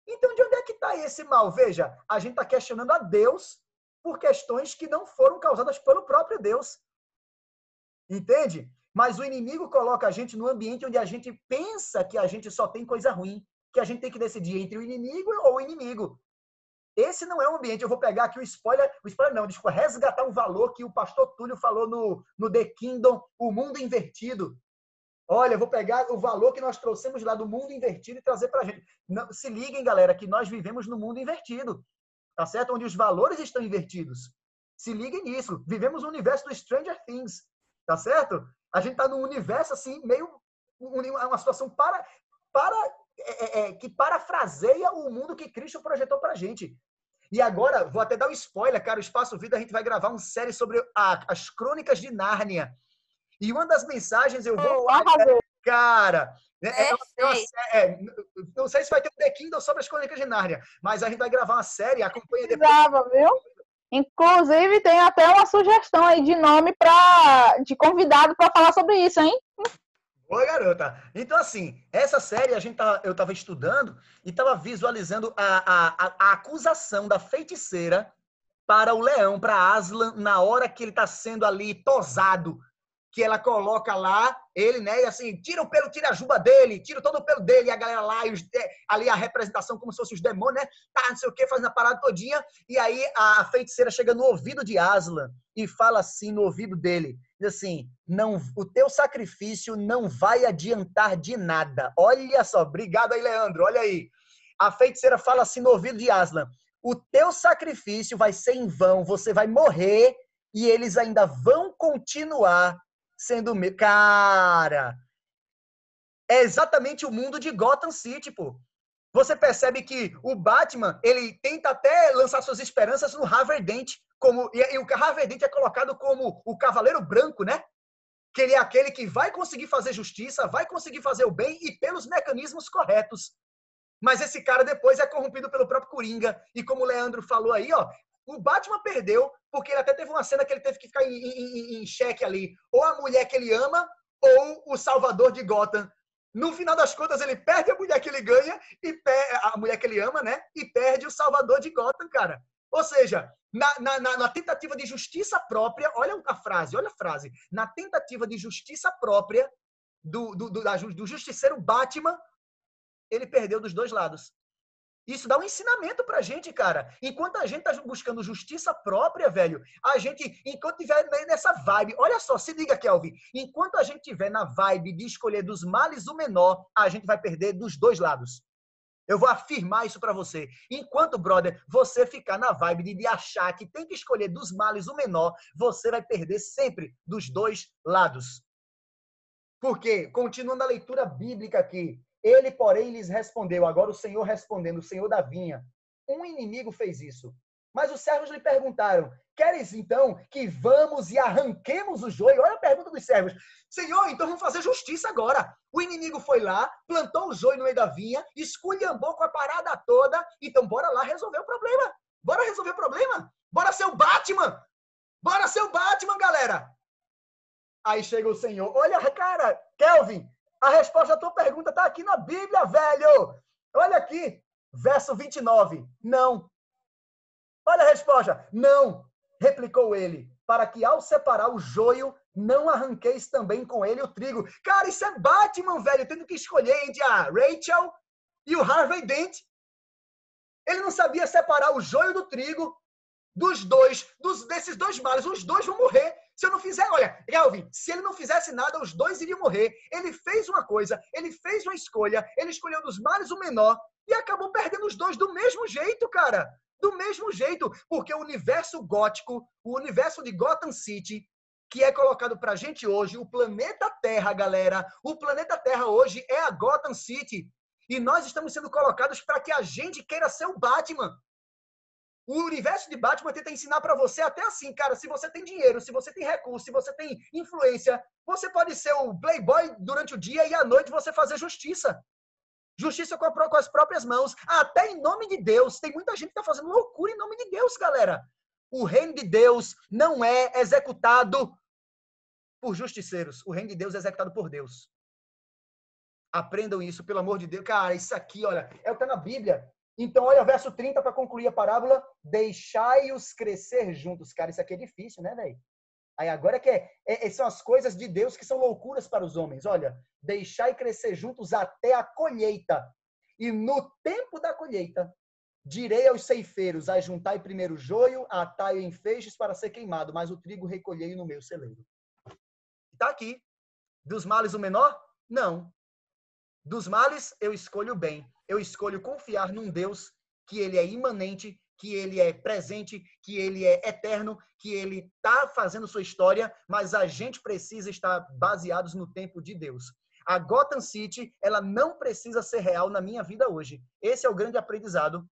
Speaker 1: Então, de onde é que está esse mal? Veja, a gente está questionando a Deus por questões que não foram causadas pelo próprio Deus. Entende? Mas o inimigo coloca a gente no ambiente onde a gente pensa que a gente só tem coisa ruim, que a gente tem que decidir entre o inimigo ou o inimigo. Esse não é o ambiente. Eu vou pegar aqui o spoiler, o spoiler não, desculpa, resgatar um valor que o pastor Túlio falou no, no The Kingdom, o mundo invertido. Olha, eu vou pegar o valor que nós trouxemos lá do mundo invertido e trazer para a gente. Não, se liguem, galera, que nós vivemos no mundo invertido, tá certo? Onde os valores estão invertidos. Se liguem nisso. Vivemos no universo do Stranger Things. Tá certo? A gente está num universo assim, meio. Uma situação para. para é, é, é, que parafraseia o mundo que Cristo projetou para a gente. E agora, vou até dar um spoiler, cara. O Espaço Vida, a gente vai gravar uma série sobre a, as crônicas de Nárnia. E uma das mensagens eu vou. Oh, cara, é, é, é, não sei se vai ter um The Kindle sobre as crônicas de Nárnia, mas a gente vai gravar uma série, acompanha depois.
Speaker 7: Grava, viu? Inclusive, tem até uma sugestão aí de nome pra, de convidado para falar sobre isso, hein?
Speaker 1: Oi, garota. Então, assim, essa série a gente tá, eu estava estudando e estava visualizando a, a, a, acusação da feiticeira para o leão, para Aslan, na hora que ele está sendo ali tosado que ela coloca lá, ele, né, e assim, tira o pelo, tira a juba dele, tira todo o pelo dele, e a galera lá, e os, é, ali a representação como se fossem os demônios, né, tá, não sei o que, fazendo a parada todinha, e aí a feiticeira chega no ouvido de Aslan e fala assim no ouvido dele, diz assim, não, o teu sacrifício não vai adiantar de nada. Olha só, obrigado aí, Leandro, olha aí. A feiticeira fala assim no ouvido de Aslan, o teu sacrifício vai ser em vão, você vai morrer e eles ainda vão continuar sendo. Cara! É exatamente o mundo de Gotham City, pô. Você percebe que o Batman, ele tenta até lançar suas esperanças no Harvey Dent, como e, e o Harvey Dent é colocado como o cavaleiro branco, né? Que ele é aquele que vai conseguir fazer justiça, vai conseguir fazer o bem e pelos mecanismos corretos. Mas esse cara depois é corrompido pelo próprio Coringa. E como o Leandro falou aí, ó, o Batman perdeu porque ele até teve uma cena que ele teve que ficar em, xeque ali. Ou a mulher que ele ama, ou o salvador de Gotham. No final das contas, ele perde a mulher que ele ganha, e a mulher que ele ama, né? E perde o salvador de Gotham, cara. Ou seja, na, na, na, tentativa de justiça própria, olha a frase, olha a frase. Na tentativa de justiça própria do, do, do, do justiceiro Batman, ele perdeu dos dois lados. Isso dá um ensinamento pra gente, cara. Enquanto a gente tá buscando justiça própria, velho, a gente, enquanto tiver nessa vibe, olha só, se liga, Kelvin, enquanto a gente tiver na vibe de escolher dos males o menor, a gente vai perder dos dois lados. Eu vou afirmar isso para você. Enquanto, brother, você ficar na vibe de, de achar que tem que escolher dos males o menor, você vai perder sempre dos dois lados. Por quê? Continuando a leitura bíblica aqui, ele, porém, lhes respondeu. Agora o Senhor respondendo, o Senhor da vinha. Um inimigo fez isso. Mas os servos lhe perguntaram: Queres então que vamos e arranquemos o joio? Olha a pergunta dos servos. Senhor, então vamos fazer justiça agora. O inimigo foi lá, plantou o joio no meio da vinha, esculhambou com a parada toda. Então bora lá resolver o problema. Bora resolver o problema. Bora ser o Batman. Bora ser o Batman, galera. Aí chega o Senhor. Olha, cara, Kelvin, a resposta da tua pergunta está aqui na Bíblia, velho. Olha aqui, verso 29. Não. Olha a resposta. Não, replicou ele, para que ao separar o joio, não arranqueis também com ele o trigo. Cara, isso é Batman, velho, tendo que escolher entre a Rachel e o Harvey Dent. Ele não sabia separar o joio do trigo dos dois, dos, desses dois males. Os dois vão morrer. Se eu não fizer, olha, Galvin, se ele não fizesse nada, os dois iriam morrer. Ele fez uma coisa, ele fez uma escolha, ele escolheu dos males o menor e acabou perdendo os dois do mesmo jeito, cara. Do mesmo jeito, porque o universo gótico, o universo de Gotham City, que é colocado pra gente hoje, o planeta Terra, galera, o planeta Terra hoje é a Gotham City. E nós estamos sendo colocados para que a gente queira ser o Batman. O universo de Batman tenta ensinar para você até assim, cara, se você tem dinheiro, se você tem recurso, se você tem influência, você pode ser o playboy durante o dia e à noite você fazer justiça. Justiça com, a, com as próprias mãos, até em nome de Deus. Tem muita gente que está fazendo loucura em nome de Deus, galera. O reino de Deus não é executado por justiceiros. O reino de Deus é executado por Deus. Aprendam isso, pelo amor de Deus. Cara, isso aqui, olha, é o que está na Bíblia. Então, olha o verso 30 para concluir a parábola. Deixai-os crescer juntos. Cara, isso aqui é difícil, né, velho? Aí agora que é, é, é, são as coisas de Deus que são loucuras para os homens. Olha, deixai crescer juntos até a colheita. E no tempo da colheita, direi aos ceifeiros: ajuntai primeiro o joio, atai em feixes para ser queimado, mas o trigo recolhei no meu celeiro. Está aqui. Dos males o menor? Não. Dos males eu escolho o bem eu escolho confiar num Deus que ele é imanente, que ele é presente, que ele é eterno, que ele está fazendo sua história, mas a gente precisa estar baseados no tempo de Deus. A Gotham City, ela não precisa ser real na minha vida hoje. Esse é o grande aprendizado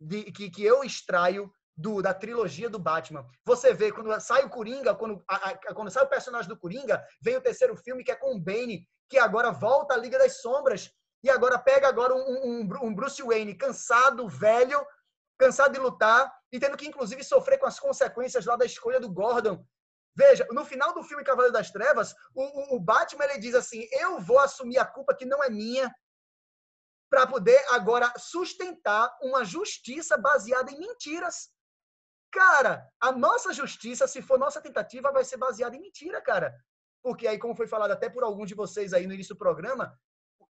Speaker 1: de, que, que eu extraio do, da trilogia do Batman. Você vê, quando sai o Coringa, quando, a, a, quando sai o personagem do Coringa, vem o terceiro filme, que é com o Bane, que agora volta à Liga das Sombras, e agora pega agora um, um, um Bruce Wayne cansado, velho, cansado de lutar e tendo que inclusive sofrer com as consequências lá da escolha do Gordon. Veja, no final do filme Cavaleiro das Trevas, o, o Batman ele diz assim: eu vou assumir a culpa que não é minha para poder agora sustentar uma justiça baseada em mentiras. Cara, a nossa justiça, se for nossa tentativa, vai ser baseada em mentira, cara. Porque aí, como foi falado até por alguns de vocês aí no início do programa,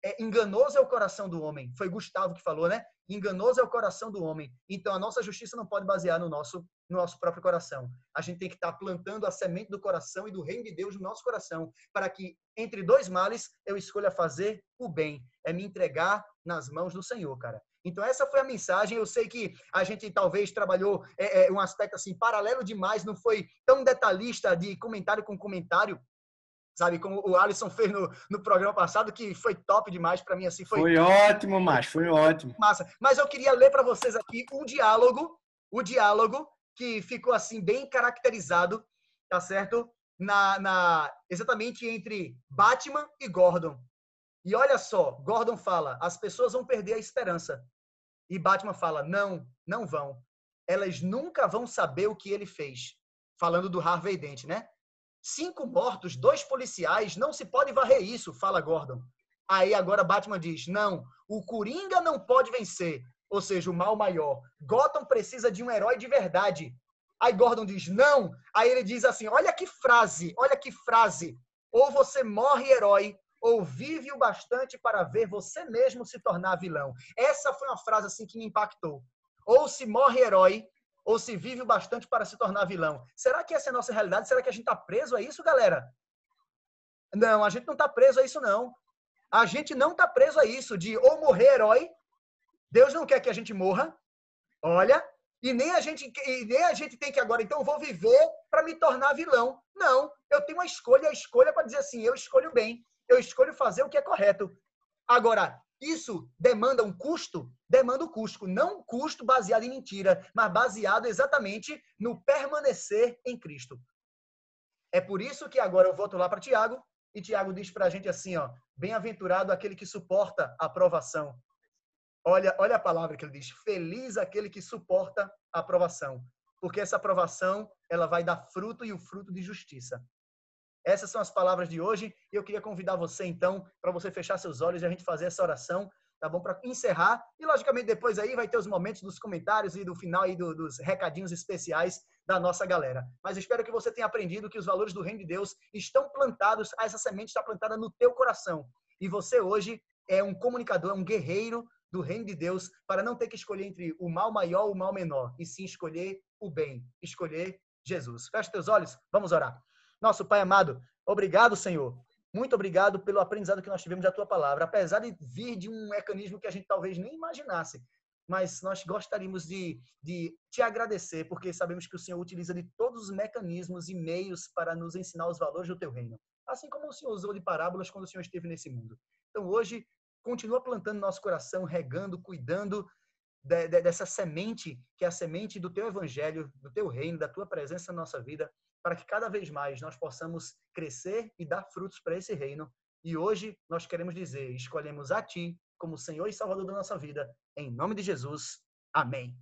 Speaker 1: é, enganoso é o coração do homem. Foi Gustavo que falou, né? Enganoso é o coração do homem. Então, a nossa justiça não pode basear no nosso, no nosso próprio coração. A gente tem que estar plantando a semente do coração e do reino de Deus no nosso coração, para que, entre dois males, eu escolha fazer o bem. É me entregar nas mãos do Senhor, cara. Então, essa foi a mensagem. Eu sei que a gente talvez trabalhou é, é, um aspecto assim paralelo demais, não foi tão detalhista de comentário com comentário, sabe? Como o Alisson fez no, no programa passado, que foi top demais para mim. assim Foi,
Speaker 2: foi ótimo, macho, foi ótimo.
Speaker 1: Massa. Mas eu queria ler para vocês aqui um diálogo, o diálogo que ficou assim bem caracterizado, tá certo? Na, na exatamente entre Batman e Gordon. E olha só, Gordon fala: as pessoas vão perder a esperança. E Batman fala: não, não vão. Elas nunca vão saber o que ele fez. Falando do Harvey Dent, né? Cinco mortos, dois policiais, não se pode varrer isso, fala Gordon. Aí agora Batman diz: não, o Coringa não pode vencer, ou seja, o mal maior. Gotham precisa de um herói de verdade. Aí Gordon diz: não. Aí ele diz assim: olha que frase, olha que frase. Ou você morre herói, ou vive o bastante para ver você mesmo se tornar vilão. Essa foi uma frase assim que me impactou. Ou se morre herói, ou se vive o bastante para se tornar vilão. Será que essa é a nossa realidade? Será que a gente está preso a isso, galera? Não, a gente não está preso a isso, não. A gente não está preso a isso de ou morrer herói. Deus não quer que a gente morra. Olha, e nem a gente e nem a gente tem que agora, então vou viver para me tornar vilão. Não, eu tenho uma escolha, a escolha para dizer assim, eu escolho bem, eu escolho fazer o que é correto. Agora, isso demanda um custo? Demanda um custo. Não um custo baseado em mentira, mas baseado exatamente no permanecer em Cristo. É por isso que agora eu volto lá para Tiago, e Tiago diz para a gente assim, ó, bem-aventurado aquele que suporta a aprovação. Olha, olha a palavra que ele diz, feliz aquele que suporta a aprovação, porque essa aprovação, ela vai dar fruto e o fruto de justiça. Essas são as palavras de hoje e eu queria convidar você então para você fechar seus olhos e a gente fazer essa oração, tá bom? Para encerrar e logicamente depois aí vai ter os momentos dos comentários e do final e do, dos recadinhos especiais da nossa galera. Mas espero que você tenha aprendido que os valores do reino de Deus estão plantados, essa semente está plantada no teu coração. E você hoje é um comunicador, é um guerreiro do reino de Deus para não ter que escolher entre o mal maior e o mal menor, e sim escolher o bem, escolher Jesus. Feche teus olhos, vamos orar. Nosso Pai amado, obrigado, Senhor. Muito obrigado pelo aprendizado que nós tivemos da tua palavra, apesar de vir de um mecanismo que a gente talvez nem imaginasse. Mas nós gostaríamos de, de te agradecer, porque sabemos que o Senhor utiliza de todos os mecanismos e meios para nos ensinar os valores do teu reino. Assim como o Senhor usou de parábolas quando o Senhor esteve nesse mundo. Então, hoje, continua plantando nosso coração, regando, cuidando de, de, dessa semente, que é a semente do teu evangelho, do teu reino, da tua presença na nossa vida para que cada vez mais nós possamos crescer e dar frutos para esse reino. E hoje nós queremos dizer: escolhemos a Ti como Senhor e Salvador da nossa vida. Em nome de Jesus. Amém.